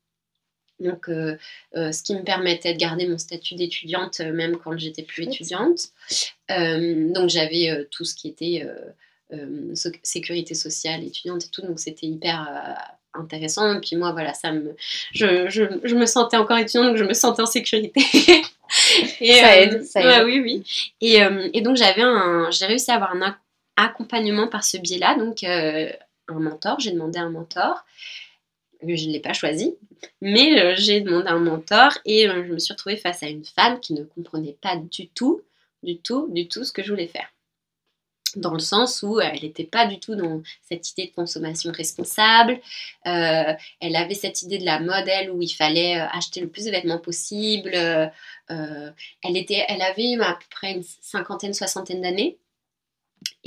Donc, euh, euh, ce qui me permettait de garder mon statut d'étudiante même quand j'étais plus étudiante. donc, j'avais tout ce qui était sécurité sociale, étudiante et tout. Donc, c'était hyper intéressant. Et puis moi, voilà, ça me, je, je, je, me sentais encore étudiante, donc je me sentais en sécurité. et, ça aide, ça aide. oui, oui. Et, et donc j'avais un, j'ai réussi à avoir un, accompagnement par ce biais-là, donc euh, un mentor, j'ai demandé un mentor. Je ne l'ai pas choisi, mais euh, j'ai demandé un mentor et euh, je me suis retrouvée face à une femme qui ne comprenait pas du tout, du tout, du tout ce que je voulais faire. Dans le sens où elle n'était pas du tout dans cette idée de consommation responsable. elle avait cette idée de la modèle où il fallait acheter le plus de vêtements possible. elle, était, elle avait à peu près une cinquantaine, soixantaine d'années.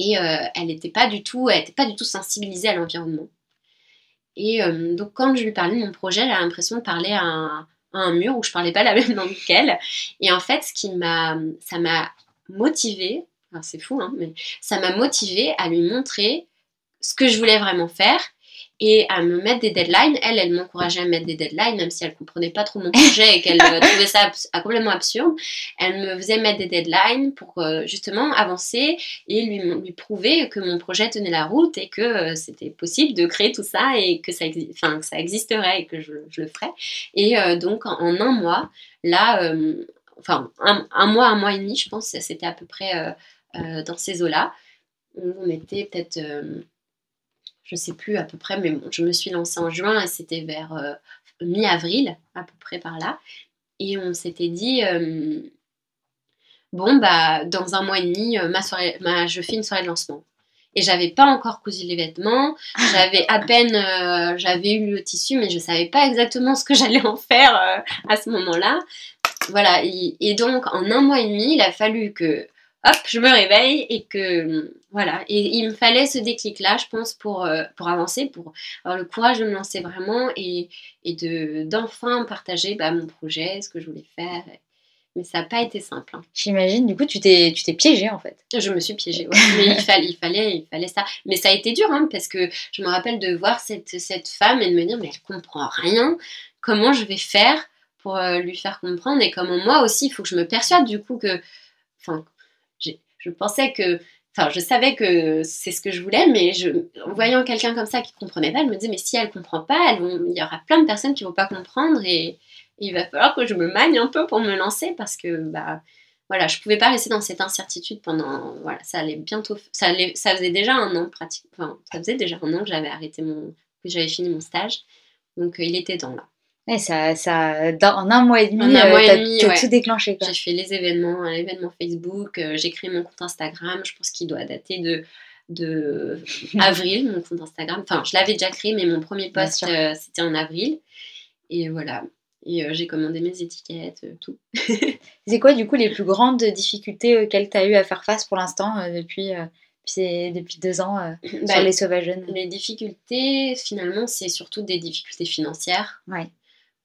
Et euh, elle n'était pas du tout, elle était pas du tout sensibilisée à l'environnement. Et euh, donc quand je lui parlais de mon projet, elle a l'impression de parler à un, mur où je parlais pas la même langue qu'elle. Et en fait, ce qui m'a, ça m'a motivée, c'est fou, hein, mais ça m'a motivée à lui montrer ce que je voulais vraiment faire et à me mettre des deadlines. Elle, elle m'encourageait à mettre des deadlines, même si elle comprenait pas trop mon projet et qu'elle euh, trouvait ça complètement absurde. Elle me faisait mettre des deadlines pour euh, justement avancer et lui, prouver que mon projet tenait la route et que euh, c'était possible de créer tout ça et que ça, existerait et que je, le ferais. Et donc, en, un mois, là, enfin, un, un, mois, un mois et demi, je pense, c'était à peu près dans ces eaux-là. On était peut-être je sais plus à peu près, mais je me suis lancée en juin et c'était vers euh, mi-avril, à peu près par là. Et on s'était dit, euh, bon, bah, dans un mois et demi, euh, ma soirée, ma, je fais une soirée de lancement. Et j'avais pas encore cousu les vêtements, j'avais à peine, j'avais eu le tissu, mais je savais pas exactement ce que j'allais en faire à ce moment-là. Voilà, et, donc en un mois et demi, il a fallu que hop, je me réveille et que voilà. Et il me fallait ce déclic-là, je pense, pour, euh, pour avancer, pour avoir le courage de me lancer vraiment et, et de, d'enfin partager bah, mon projet, ce que je voulais faire. Mais ça n'a pas été simple. Hein. J'imagine, du coup, tu t'es, tu t'es piégée en fait. Je me suis piégée, Mais il fallait, il, fallait, il fallait ça. Mais ça a été dur, hein, parce que je me rappelle de voir cette, cette femme et de me dire, mais elle comprend rien. Comment je vais faire pour euh, lui faire comprendre et comment moi aussi, il faut que je me persuade du coup que. Enfin, je pensais que Enfin, je savais que c'est ce que je voulais, mais en voyant quelqu'un comme ça qui comprenait pas, je me disais, mais si elle ne comprend pas, il y aura plein de personnes qui ne vont pas comprendre et, il va falloir que je me magne un peu pour me lancer parce que, bah, voilà, je pouvais pas rester dans cette incertitude pendant, voilà, ça allait bientôt, ça, allait, ça faisait déjà un an, pratique, enfin, ça faisait déjà un an que j'avais arrêté mon, que j'avais fini mon stage, donc euh, il était temps là ça, ça, en un mois et demi, tu as tout déclenché. J'ai fait les événements, un événement Facebook, euh, j'ai créé mon compte Instagram, je pense qu'il doit dater de, de avril, mon compte Instagram. Enfin, je l'avais déjà créé, mais mon premier post, euh, c'était en avril. Et voilà. Et euh, j'ai commandé mes étiquettes, tout. c'est quoi, du coup, les plus grandes difficultés auxquelles tu as eu à faire face pour l'instant depuis depuis deux ans bah, sur les sauvages Les difficultés, finalement, c'est surtout des difficultés financières. Ouais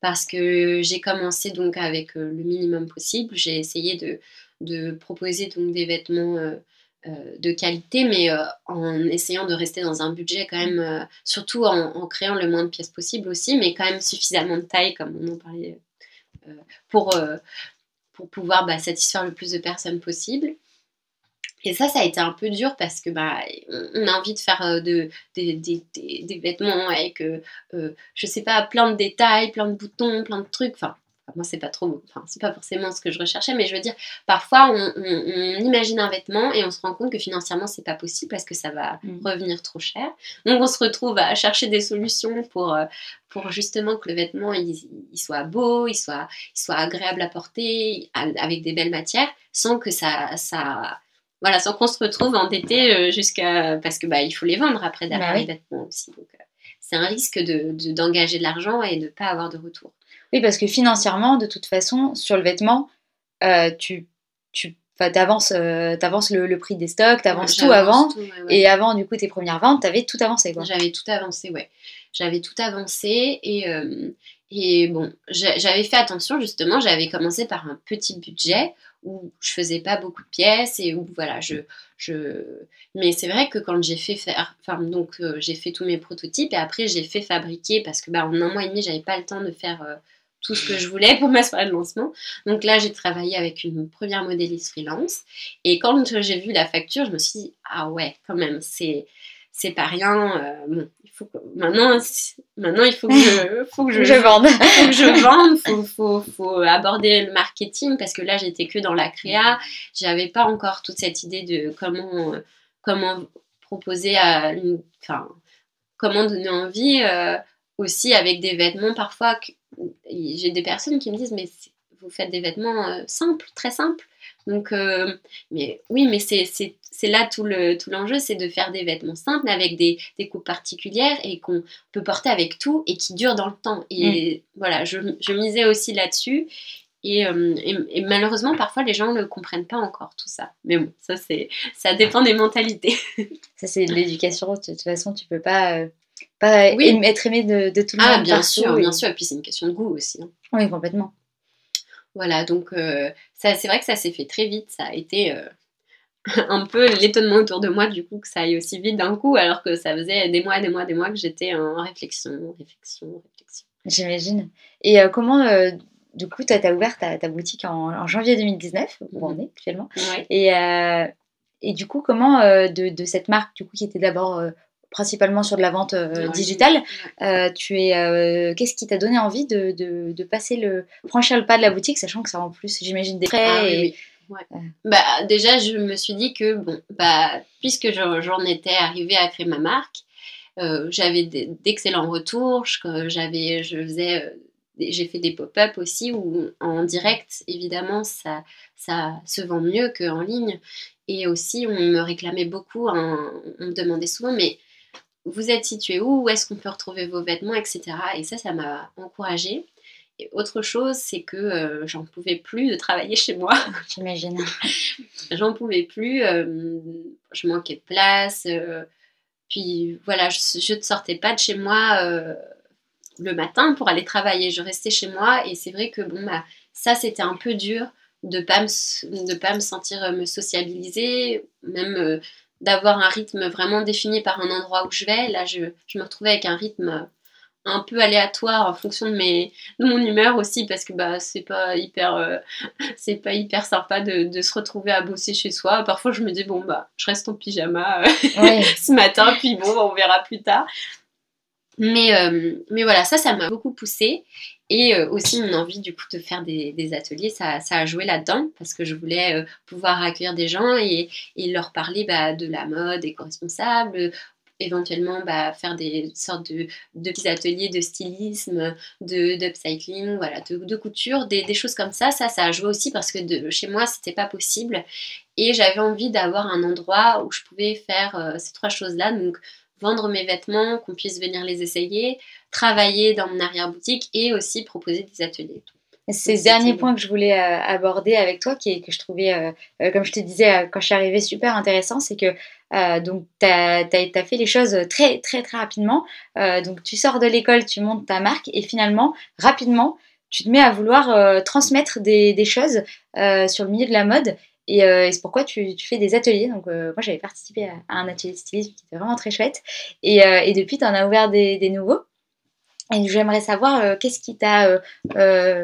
parce que j'ai commencé donc avec euh, le minimum possible. J'ai essayé de, proposer des vêtements euh, euh, de qualité, mais en essayant de rester dans un budget quand même, surtout en, créant le moins de pièces possible aussi, mais quand même suffisamment de taille, comme on en parlait, pour, pour pouvoir bah, satisfaire le plus de personnes possible. Et ça, ça a été un peu dur parce que bah, on a envie de faire euh, de, des, des, des, vêtements avec, euh, euh, je sais pas, plein de détails, plein de boutons, plein de trucs. Enfin, moi, c'est pas trop, enfin, c'est pas forcément ce que je recherchais, mais je veux dire, parfois, on, on, imagine un vêtement et on se rend compte que financièrement, c'est pas possible parce que ça va mm. revenir trop cher. Donc, on se retrouve à chercher des solutions pour, pour justement que le vêtement, il, il soit beau, il soit, il soit agréable à porter, avec des belles matières, sans que ça, ça voilà, sans qu'on se retrouve endetté jusqu'à. Parce que bah, il faut les vendre après derrière Bah les vêtements aussi. Donc, euh, c'est un risque d'engager de, d'engager de l'argent et de ne pas avoir de retour. Oui, parce que financièrement, de toute façon, sur le vêtement, euh, tu, tu avances le, le prix des stocks, tu avances tout avant. tout, ouais, ouais. Et avant, du coup, tes premières ventes, tu avais tout avancé. J'avais tout avancé, ouais. J'avais tout avancé et, euh, et bon, j'a- j'avais fait attention justement, j'avais commencé par un petit budget où je faisais pas beaucoup de pièces et où voilà, je. je... Mais c'est vrai que quand j'ai fait faire, enfin donc euh, j'ai fait tous mes prototypes et après j'ai fait fabriquer parce que bah, en un mois et demi j'avais pas le temps de faire euh, tout ce que je voulais pour ma soirée de lancement. Donc là j'ai travaillé avec une première modéliste freelance et quand j'ai vu la facture je me suis dit ah ouais quand même c'est c'est pas rien. euh, bon, il faut que, maintenant, maintenant, il faut que je, faut que je, Je vende. faut que je vende, faut, faut, faut aborder le marketing parce que là, j'étais que dans la créa. J'avais pas encore toute cette idée de comment, comment proposer à une, enfin, comment donner envie euh, aussi avec des vêtements parfois. J'ai des personnes qui me disent, mais vous faites des vêtements euh, simples, très simples. Donc, euh, mais oui, mais c'est là tout le tout l'enjeu, c'est de faire des vêtements simples avec des, des coupes particulières et qu'on peut porter avec tout et qui durent dans le temps. Et voilà, je, je misais aussi là-dessus. Et, euh, et- et malheureusement, parfois, les gens ne comprennent pas encore tout ça. Mais bon, ça, ça dépend des mentalités. Ça, c'est de l'éducation. De toute façon, tu peux pas, euh, pas Oui. être aimé de, de tout le Ah, monde. bien partout, sûr, et- bien sûr. Et puis, c'est une question de goût aussi. hein. Oui, complètement. Voilà, donc euh, ça, c'est vrai que ça s'est fait très vite. Ça a été euh, un peu l'étonnement autour de moi, du coup, que ça aille aussi vite d'un coup, alors que ça faisait des mois, des mois, des mois que j'étais en réflexion, réflexion, réflexion. J'imagine. Et euh, comment, du coup, tu as ouvert ta, ta boutique en, en janvier 2019, où on est actuellement. Ouais. Et, et du coup, comment de, de cette marque, du coup, qui était d'abord principalement sur de la vente euh, digitale, euh, tu es, euh, qu'est-ce qui t'a donné envie de, de, de passer le, franchir le pas de la boutique, sachant que ça en plus, j'imagine des frais. Ah, oui, et- oui. Ouais. Ouais. Bah, déjà, je me suis dit que, bon, bah, puisque je- j'en étais arrivée à créer ma marque, j'avais d'excellents retours, j'avais, je faisais, j'ai fait des pop-up aussi où en direct, évidemment, ça, ça se vend mieux qu'en ligne. Et aussi, on me réclamait beaucoup, hein, on me demandait souvent, mais vous êtes situé où Où est-ce qu'on peut retrouver vos vêtements, etc. Et ça, ça m'a encouragée. Et autre chose, c'est que euh, j'en pouvais plus de travailler chez moi. J'imagine. J'en pouvais plus, euh, je manquais de place. euh, puis voilà, je, ne sortais pas de chez moi le matin pour aller travailler. Je restais chez moi et c'est vrai que bon, bah, ça c'était un peu dur de pas me, s- de pas me sentir me sociabiliser, même d'avoir un rythme vraiment défini par un endroit où je vais. Là, je, je me retrouvais avec un rythme un peu aléatoire en fonction de, mes, de mon humeur aussi parce que bah, c'est pas hyper euh, c'est pas hyper sympa de, de se retrouver à bosser chez soi. Parfois, je me dis, bon, bah, je reste en pyjama euh, Ouais. ce matin, puis bon, on verra plus tard. Mais, euh, mais voilà, ça, ça m'a beaucoup poussée. Et euh, aussi, mon envie, du coup, de faire des, ateliers, ça, a joué là-dedans, parce que je voulais euh, pouvoir accueillir des gens et, leur parler bah, de la mode éco-responsable, éventuellement bah, faire des sortes de, de petits ateliers de stylisme, de d'upcycling, voilà, de, de couture, des, choses comme ça. Ça, ça a joué aussi parce que chez moi, c'était pas possible. Et j'avais envie d'avoir un endroit où je pouvais faire euh, ces trois choses-là. Vendre mes vêtements, qu'on puisse venir les essayer, travailler dans mon arrière-boutique et aussi proposer des ateliers. C'est ce dernier utile. point que je voulais euh, aborder avec toi, qui est, que je trouvais, euh, euh, comme je te disais quand je suis arrivée, super intéressant, c'est que donc tu as, fait les choses très très très rapidement. Donc tu sors de l'école, tu montes ta marque et finalement, rapidement, tu te mets à vouloir transmettre des, des choses sur le milieu de la mode. Et, euh, et c'est pourquoi tu, tu fais des ateliers. Donc euh, moi j'avais participé à, à un atelier de stylisme qui était vraiment très chouette. Et, euh, et depuis, tu en as ouvert des, des nouveaux. Et j'aimerais savoir qu'est-ce qui t'a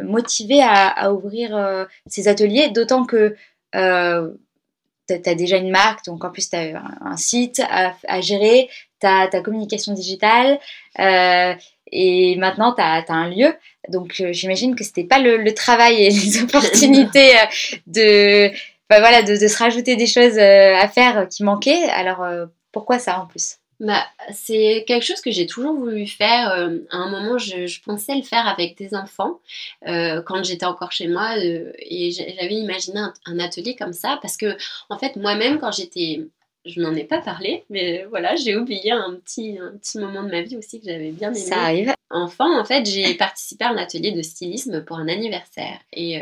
motivé à, à ouvrir ces ateliers, d'autant que tu as déjà une marque, donc en plus tu as un, un site à, à gérer, tu as ta communication digitale, et maintenant tu as, un lieu. Donc euh, j'imagine que c'était pas le, le travail et les opportunités euh, de, enfin, voilà, de, de se rajouter des choses euh, à faire qui manquaient. Alors euh, pourquoi ça en plus? Bah, c'est quelque chose que j'ai toujours voulu faire. Euh, à un moment, je, pensais le faire avec des enfants euh, quand j'étais encore chez moi euh, et j'avais imaginé un, atelier comme ça parce que, en fait, moi-même, quand j'étais. Je n'en ai pas parlé, mais voilà, j'ai oublié un petit, un petit moment de ma vie aussi que j'avais bien aimé. Ça arrive. Enfant, en fait, j'ai participé à un atelier de stylisme pour un anniversaire. Et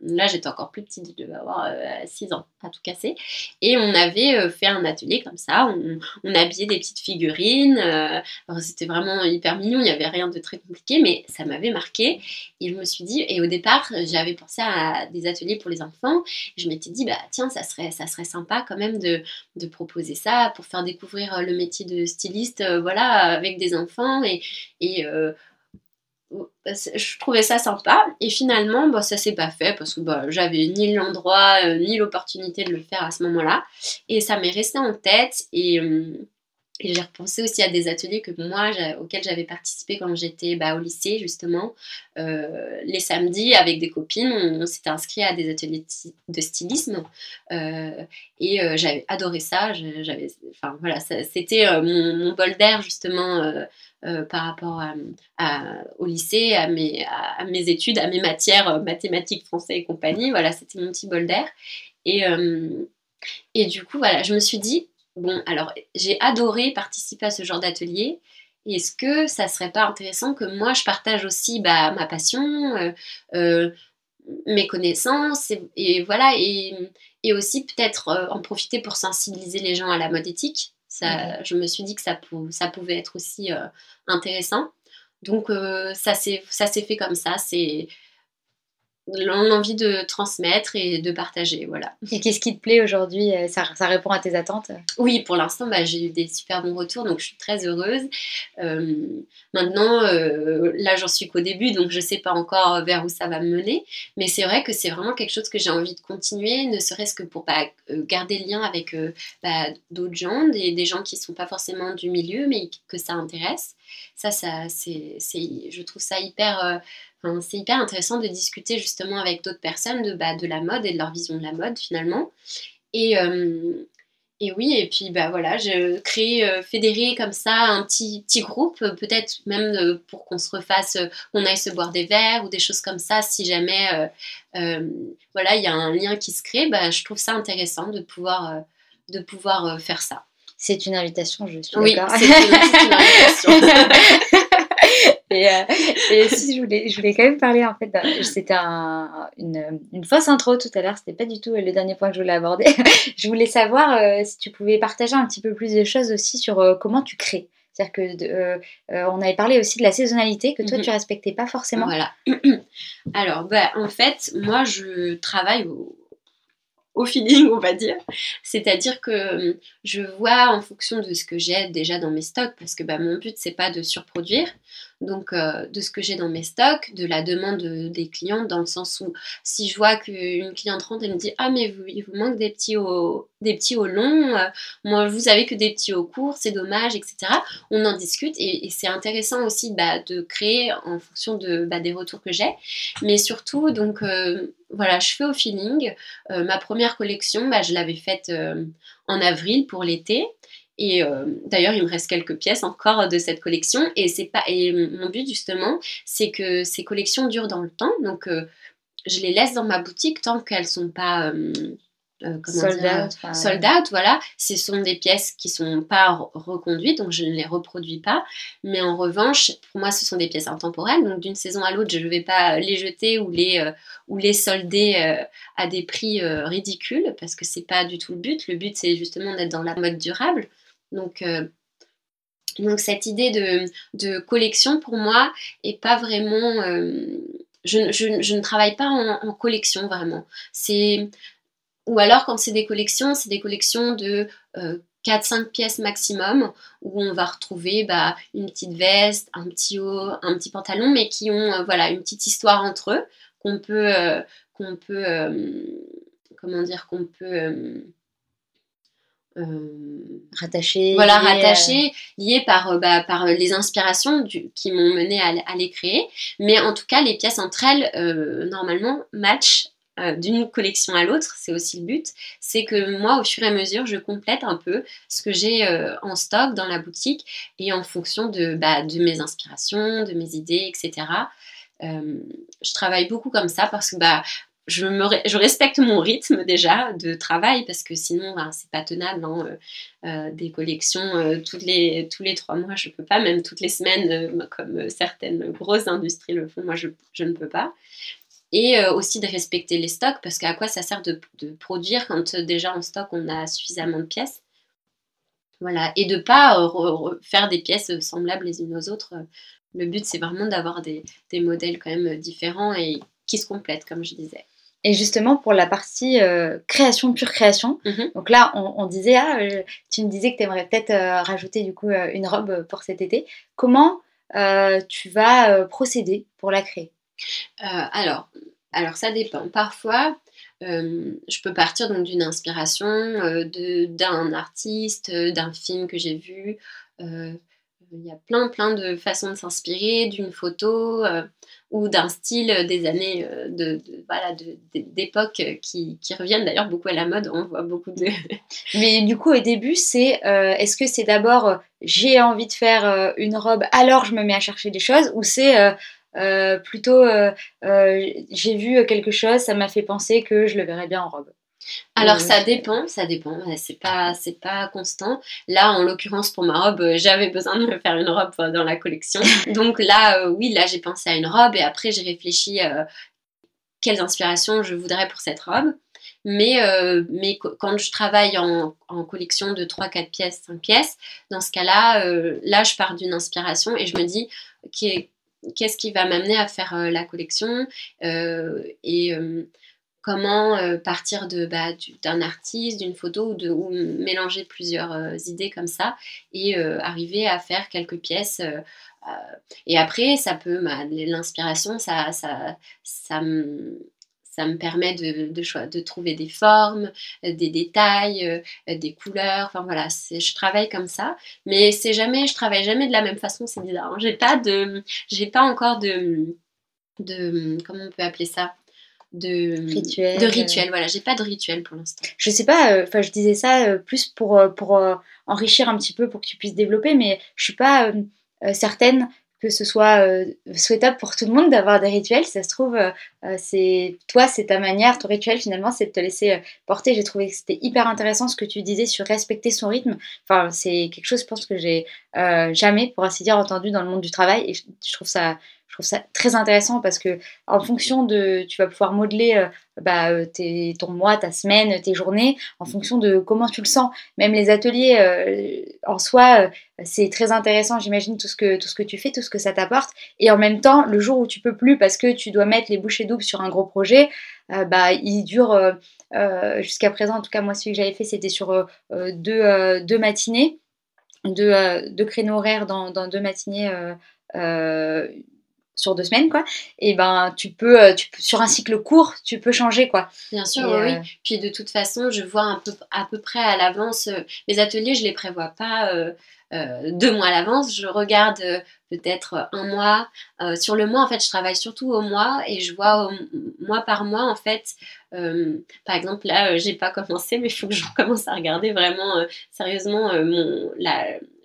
Là, j'étais encore plus petite, je devais avoir 6 euh, ans, à tout casser. Et on avait euh, fait un atelier comme ça, on, habillait des petites figurines. Euh, c'était vraiment hyper mignon, il n'y avait rien de très compliqué, mais ça m'avait marqué. Et je me suis dit, et au départ, j'avais pensé à des ateliers pour les enfants. je m'étais dit, bah tiens, ça serait, ça serait sympa quand même de, de proposer ça pour faire découvrir le métier de styliste, voilà, avec des enfants. Et, et je trouvais ça sympa. Et finalement bah, ça s'est pas fait parce que bah, j'avais ni l'endroit euh, ni l'opportunité de le faire à ce moment-là. Et ça m'est resté en tête. Et, euh, et j'ai repensé aussi à des ateliers que moi, auxquels j'avais participé quand j'étais bah, au lycée, justement. Euh, les samedis, avec des copines, on, s'était inscrit à des ateliers de stylisme. Euh, et euh, j'avais adoré ça. J'avais, enfin, voilà, c'était mon, bol d'air, justement, par rapport au lycée, à mes, à, mes études, à mes matières mathématiques, français et compagnie. Voilà, c'était mon petit bol d'air. Et, et du coup, voilà, je me suis dit, Bon, alors j'ai adoré participer à ce genre d'atelier. Est-ce que ça serait pas intéressant que moi je partage aussi bah, ma passion, euh, euh, mes connaissances et, voilà et, aussi peut-être euh, en profiter pour sensibiliser les gens à la mode éthique? Ça, Je me suis dit que ça, ça pouvait être aussi intéressant. Donc ça s'est fait comme ça. C'est l'envie de transmettre et de partager, voilà. Et qu'est-ce qui te plaît aujourd'hui euh, ça, ça, répond à tes attentes? Oui, pour l'instant, bah, j'ai eu des super bons retours, donc je suis très heureuse. Euh, maintenant, euh, là, j'en suis qu'au début, donc je ne sais pas encore vers où ça va me mener, mais c'est vrai que c'est vraiment quelque chose que j'ai envie de continuer, ne serait-ce que pour bah, garder le lien avec bah, d'autres gens, des, des, gens qui ne sont pas forcément du milieu, mais que ça intéresse. Ça, ça c'est, je trouve ça hyper c'est hyper intéressant de discuter justement avec d'autres personnes de, bah, de la mode et de leur vision de la mode finalement. Et, euh, et oui, et puis bah voilà, je crée, euh, fédérer comme ça un petit, petit groupe, peut-être même euh, pour qu'on se refasse, qu'on aille se boire des verres ou des choses comme ça, si jamais voilà, il y a un lien qui se crée, bah, je trouve ça intéressant de pouvoir, de pouvoir faire ça. C'est une invitation, je suis oui, d'accord. c'est une invitation. Et, euh, et, si je voulais, je voulais quand même parler en fait, c'était un, une, une, fausse intro tout à l'heure, c'était pas du tout le dernier point que je voulais aborder. je voulais savoir euh, si tu pouvais partager un petit peu plus de choses aussi sur euh, comment tu crées. C'est-à-dire que on avait parlé aussi de la saisonnalité que toi mhm. tu respectais pas forcément. Voilà. Alors bah, en fait moi je travaille au, au feeling, on va dire. C'est-à-dire que je vois en fonction de ce que j'ai déjà dans mes stocks, parce que bah, mon but, c'est pas de surproduire, donc euh, de ce que j'ai dans mes stocks, de la demande des clients, dans le sens où si je vois qu'une cliente rentre et me dit Ah, mais vous, il vous manque des petits au, des petits au long, euh, moi vous avez que des petits au court, c'est dommage, etc. On en discute et, c'est intéressant aussi bah, de créer en fonction bah, des retours que j'ai, mais surtout, donc euh, voilà, je fais au feeling. ma première collection, bah, je l'avais faite en avril pour l'été. Et euh, d'ailleurs, il me reste quelques pièces encore de cette collection. Et, c'est pas, et mon but, justement, c'est que ces collections durent dans le temps. Donc, euh, je les laisse dans ma boutique tant qu'elles sont pas. Euh, sold, out, voilà. Ce sont des pièces qui sont pas reconduites, donc je ne les reproduis pas. Mais en revanche, pour moi, ce sont des pièces intemporelles. Donc, d'une saison à l'autre, je ne vais pas les jeter ou les, ou les solder à des prix ridicules parce que c'est pas du tout le but. Le but, c'est justement d'être dans la mode durable. Donc, euh, donc cette idée de, collection, pour moi, est pas vraiment... Euh, je, ne travaille pas en, collection, vraiment. C'est... Ou alors, quand c'est des collections, c'est des collections de... 4-5 euh, pièces maximum où on va retrouver bah, une petite veste, un petit haut, un petit pantalon, mais qui ont voilà une petite histoire entre eux qu'on peut qu'on peut comment dire qu'on peut euh, rattachées. Voilà, rattachées, liées par, euh, bah, par les inspirations du, qui m'ont mené à, les créer. Mais en tout cas, les pièces entre elles, euh, normalement, matchent d'une collection à l'autre, c'est aussi le but, c'est que moi, au fur et à mesure, je complète un peu ce que j'ai en stock dans la boutique et en fonction de, bah, de mes inspirations, de mes idées, etc. je travaille beaucoup comme ça parce que bah, je, respecte mon rythme déjà de travail parce que sinon ben, c'est pas tenable hein, euh, euh, des collections euh, les, tous les trois mois je peux pas. Même toutes les semaines comme certaines grosses industries le font moi je, je ne peux pas. Et aussi de respecter les stocks parce qu'à quoi ça sert de, de, produire quand déjà en stock on a suffisamment de pièces? Voilà. Et de pas faire des pièces semblables les unes aux autres le but c'est vraiment d'avoir des, des modèles quand même différents et qui se complètent comme je disais et justement, pour la partie euh, création, pure création, mhm. donc là, on, disait, ah, euh, tu me disais que tu aimerais peut-être euh, rajouter du coup une robe pour cet été. Comment tu vas procéder pour la créer? Alors, alors, ça dépend. Parfois, je peux partir donc d'une inspiration d'un artiste, d'un film que j'ai vu. Il y a plein, plein de façons de s'inspirer d'une photo euh, ou d'un style des années euh, de, voilà d'époque qui, qui, reviennent d'ailleurs beaucoup à la mode. On voit beaucoup de. Mais du coup, au début, c'est euh, est-ce que c'est d'abord j'ai envie de faire une robe, alors je me mets à chercher des choses, ou c'est plutôt j'ai vu quelque chose, ça m'a fait penser que je le verrais bien en robe? Alors ça dépend, ça dépend, c'est pas c'est pas constant. Là en l'occurrence pour ma robe, euh, j'avais besoin de me faire une robe dans la collection. Donc là euh, oui, là j'ai pensé à une robe et après j'ai réfléchi euh, quelles inspirations je voudrais pour cette robe. Mais, mais quand je travaille en, en collection de 3, 4 pièces, 5 pièces, dans ce cas-là, là je pars d'une inspiration et je me dis qu'est-ce qui va m'amener à faire la collection et comment euh, partir de bah, d'un artiste, d'une photo ou, de, ou mélanger plusieurs euh, idées comme ça et euh, arriver à faire quelques pièces. et après, ça peut, bah, l'inspiration, ça, ça, me, permet de, de, de, trouver des formes, des détails, des couleurs. Enfin voilà, je travaille comme ça, mais c'est jamais, je travaille jamais de la même façon. C'est bizarre. Hein. J'ai pas de, j'ai pas encore de, de, comment on peut appeler ça? De rituel. De rituel, voilà. J'ai pas de rituel pour l'instant. Je sais pas, euh, enfin, je disais ça euh, plus pour, euh, pour enrichir un petit peu, pour que tu puisses développer, mais je suis pas certaine que ce soit souhaitable pour tout le monde d'avoir des rituels. Si ça se trouve, c'est toi, c'est ta manière, ton rituel finalement, c'est de te laisser porter. J'ai trouvé que c'était hyper intéressant ce que tu disais sur respecter son rythme. Enfin, c'est quelque chose, je pense que j'ai jamais, pour ainsi dire, entendu dans le monde du travail, et je trouve ça trouve ça très intéressant parce que en fonction de, tu vas pouvoir modeler euh, bah, euh, ton mois, ta semaine, tes journées, en fonction de comment tu le sens. Même les ateliers euh, en soi, c'est très intéressant, j'imagine, tout, ce que, tout ce que tu fais, tout ce que ça t'apporte. Et en même temps, le jour où tu peux plus parce que tu dois mettre les bouchées doubles sur un gros projet, bah, il dure jusqu'à présent, en tout cas moi celui que j'avais fait, c'était sur deux, deux, matinées, deux, deux, créneaux horaires dans, dans deux matinées sur deux semaines quoi et ben tu peux, euh, tu sur un cycle court tu peux changer quoi. Bien sûr oui euh, puis de toute façon je vois un peu à peu près à l'avance euh, mes ateliers je les prévois pas deux mois à l'avance. Je regarde peut-être un mois. sur le mois, en fait, je travaille surtout au mois et je vois mois par mois, en fait. par exemple, là, j'ai pas commencé, mais il faut que je commence à regarder vraiment sérieusement mon.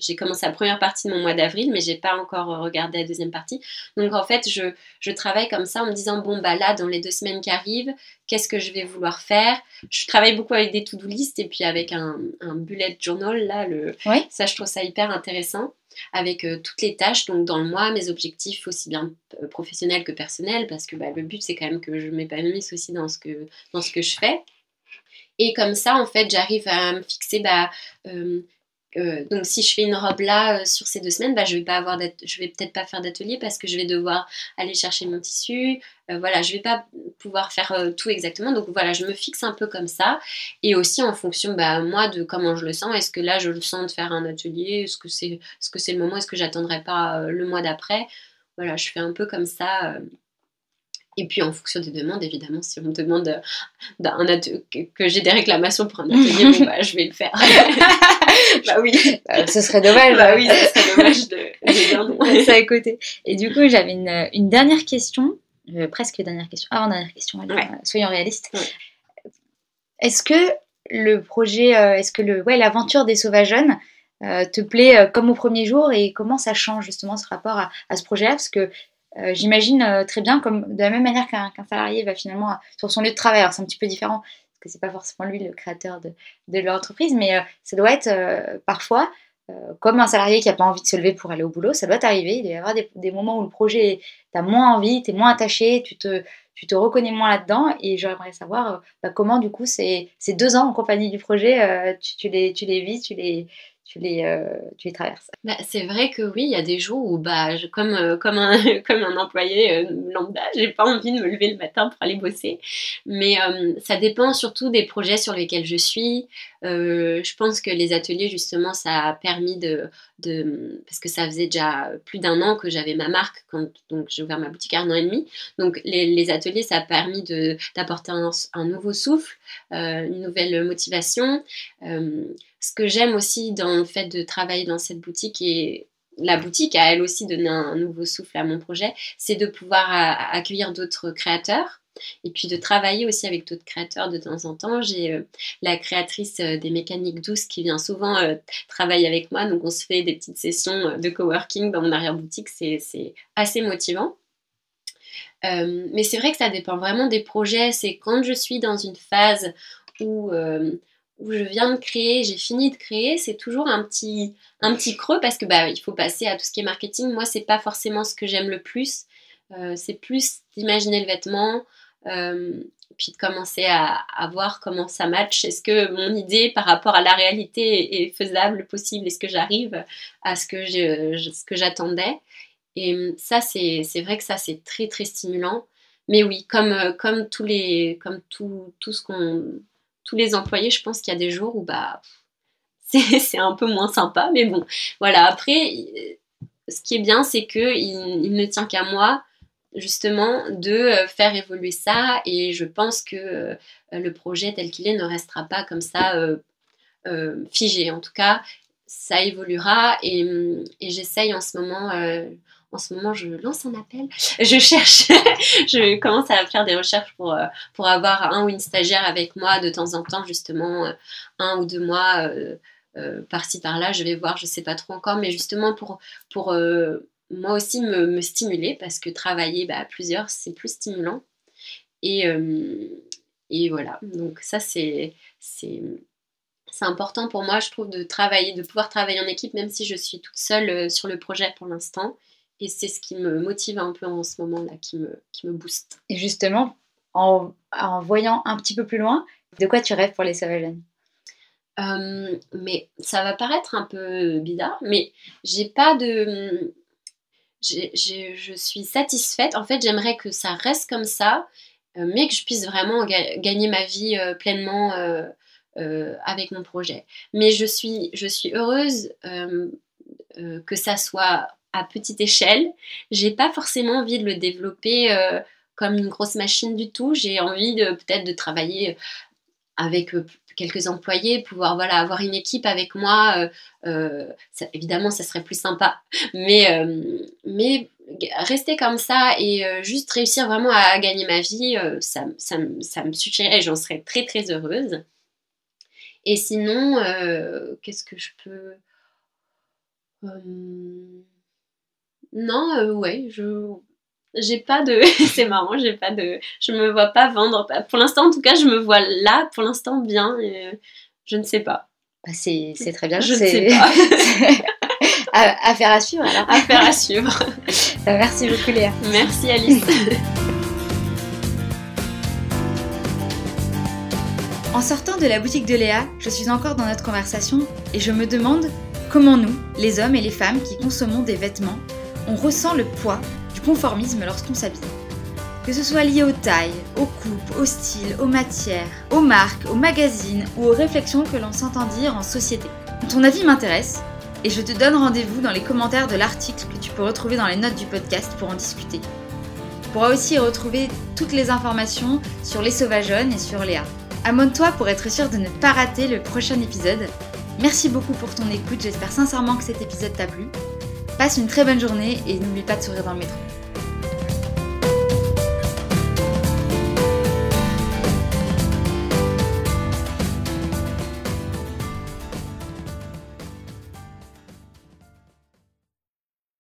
J'ai commencé la première partie de mon mois d'avril, mais j'ai pas encore regardé la deuxième partie. Donc, en fait, je, je, travaille comme ça en me disant bon, bah là, dans les deux semaines qui arrivent, qu'est-ce que je vais vouloir faire? Je travaille beaucoup avec des to-do list et puis avec un, un bullet journal, là, le, ça, je trouve ça hyper intéressant avec euh, toutes les tâches. Donc dans le mois, mes objectifs aussi bien euh, professionnels que personnels, parce que bah, le but c'est quand même que je m'épanouisse aussi dans ce que, je fais. Et comme ça, en fait, j'arrive à me fixer bah, euh, euh, donc si je fais une robe là euh, sur ces deux semaines, bah, je vais vais peut-être pas faire d'atelier parce que je vais devoir aller chercher mon tissu. Euh, voilà, je vais pas pouvoir faire tout exactement. Donc voilà, je me fixe un peu comme ça et aussi en fonction, bah, moi de comment je le sens. Est-ce que là je le sens de faire un atelier? Est-ce que c'est, ce que c'est le moment? Est-ce que j'attendrai pas le mois d'après? Voilà, je fais un peu comme ça. Et puis en fonction des demandes, évidemment, si on me demande que j'ai des réclamations pour un atelier, bah, je vais le faire. bah oui, bah, ce serait dommage. Bah oui, ce serait dommage de, de dire non. ça à côté. Et du coup, j'avais une, une, dernière question. Euh, presque dernière question. Avant-dernière question, soyons réalistes. Est-ce que le projet, est-ce que le, ouais, l'aventure des sauvageons te plaît comme au premier jour et comment ça change justement ce rapport à, à ce projet-là? Parce que euh, j'imagine euh, très bien, comme de la même manière qu'un salarié va finalement sur son lieu de travail, c'est un petit peu différent, parce que c'est pas forcément lui le créateur de, de l'entreprise, mais euh, ça doit être parfois comme un salarié qui n'a pas envie de se lever pour aller au boulot, ça doit t'arriver. Il doit y avoir des, moments où le projet, tu as moins envie, tu es moins attaché, tu te, tu te reconnais moins là-dedans. Et j'aimerais savoir bah, comment, du coup, ces, ces, deux ans en compagnie du projet, tu, tu, les, tu les vis, tu les, tu les, euh, tu les traverses. Bah, c'est vrai que oui, il y a des jours où, bah, comme, euh, comme, un, employé euh, lambda, j'ai pas envie de me lever le matin pour aller bosser. Mais ça dépend surtout des projets sur lesquels je suis. je pense que les ateliers, justement, ça a permis de, parce que ça faisait déjà plus d'un an que j'avais ma marque quand donc j'ai ouvert ma boutique à un an et demi. Donc les, ateliers, ça a permis d'apporter un, nouveau souffle, une nouvelle motivation ce que j'aime aussi dans le fait de travailler dans cette boutique et la boutique a elle aussi donné un, nouveau souffle à mon projet, c'est de pouvoir accueillir d'autres créateurs et puis de travailler aussi avec d'autres créateurs de temps en temps. J'ai euh, la créatrice euh, des mécaniques douces qui vient souvent euh, travailler avec moi, donc on se fait des petites sessions de coworking dans mon arrière-boutique, c'est assez motivant. mais c'est vrai que ça dépend vraiment des projets, c'est quand je suis dans une phase où où je viens de créer, j'ai fini de créer, c'est toujours un petit, un petit creux parce que bah, il faut passer à tout ce qui est marketing. Moi, c'est pas forcément ce que j'aime le plus. Euh, c'est plus d'imaginer le vêtement, euh, puis de commencer à, à, voir comment ça match. Est-ce que mon idée par rapport à la réalité est faisable, possible? Est-ce que j'arrive à ce que, ce que j'attendais? Et ça, c'est vrai que ça, c'est très, très stimulant. Mais oui, comme, comme, tous les, comme tout, tout ce qu'on les employés, je pense qu'il y a des jours où bah, c'est un peu moins sympa. Mais bon, voilà. Après, ce qui est bien, c'est qu'il il ne tient qu'à moi justement de euh, faire évoluer ça et je pense que euh, le projet tel qu'il est ne restera pas comme ça euh, figé. En tout cas, ça évoluera et j'essaye en ce moment en ce moment, je lance un appel. Je cherche, je commence à faire des recherches pour, euh, pour avoir un ou une stagiaire avec moi de temps en temps, justement, euh, un ou deux mois euh, par-ci par-là. Je vais voir, je ne sais pas trop encore, mais justement pour, pour moi aussi me, stimuler parce que travailler bah, à plusieurs, c'est plus stimulant. Et, et voilà, donc ça, c'est. C'est important pour moi, je trouve, de travailler, de pouvoir travailler en équipe, même si je suis toute seule sur le projet pour l'instant. Et c'est ce qui me motive un peu en ce moment-là, qui me, qui me booste. Et justement, en, en, voyant un petit peu plus loin, de quoi tu rêves pour les Sauvages euh, Mais ça va paraître un peu bizarre, mais j'ai pas de. je suis satisfaite. En fait, j'aimerais que ça reste comme ça, euh, mais que je puisse vraiment gagner ma vie euh, pleinement avec mon projet. Mais je suis, je suis heureuse que ça soit à petite échelle. J'ai pas forcément envie de le développer euh, comme une grosse machine du tout. J'ai envie de peut-être de travailler avec euh, quelques employés, pouvoir voilà avoir une équipe avec moi. Euh, évidemment, ça serait plus sympa, mais mais rester comme ça et juste réussir vraiment à, gagner ma vie, ça, ça, ça, me suffirait j'en serais très très heureuse. Et sinon, qu'est-ce que je peux non, euh, ouais, je j'ai pas de c'est marrant, j'ai pas de je me vois pas vendre pour l'instant en tout cas, je me vois là pour l'instant bien et euh, je ne sais pas. Bah, c'est très bien, je ne sais pas. Affaire à suivre alors. Affaire à suivre. Bah, merci beaucoup Léa. Merci Alice. En sortant de la boutique de Léa, je suis encore dans notre conversation et je me demande comment nous, les hommes et les femmes qui consommons des vêtements, on ressent le poids du conformisme lorsqu'on s'habille. Que ce soit lié aux tailles, aux coupes, aux styles, aux matières, aux marques, aux magazines ou aux réflexions que l'on s'entend dire en société. Ton avis m'intéresse et je te donne rendez-vous dans les commentaires de l'article que tu peux retrouver dans les notes du podcast pour en discuter. Tu pourras aussi retrouver toutes les informations sur les sauvageonnes et sur Léa. Abonne-toi pour être sûr de ne pas rater le prochain épisode. Merci beaucoup pour ton écoute, j'espère sincèrement que cet épisode t'a plu. Passe une très bonne journée et n'oublie pas de sourire dans le métro.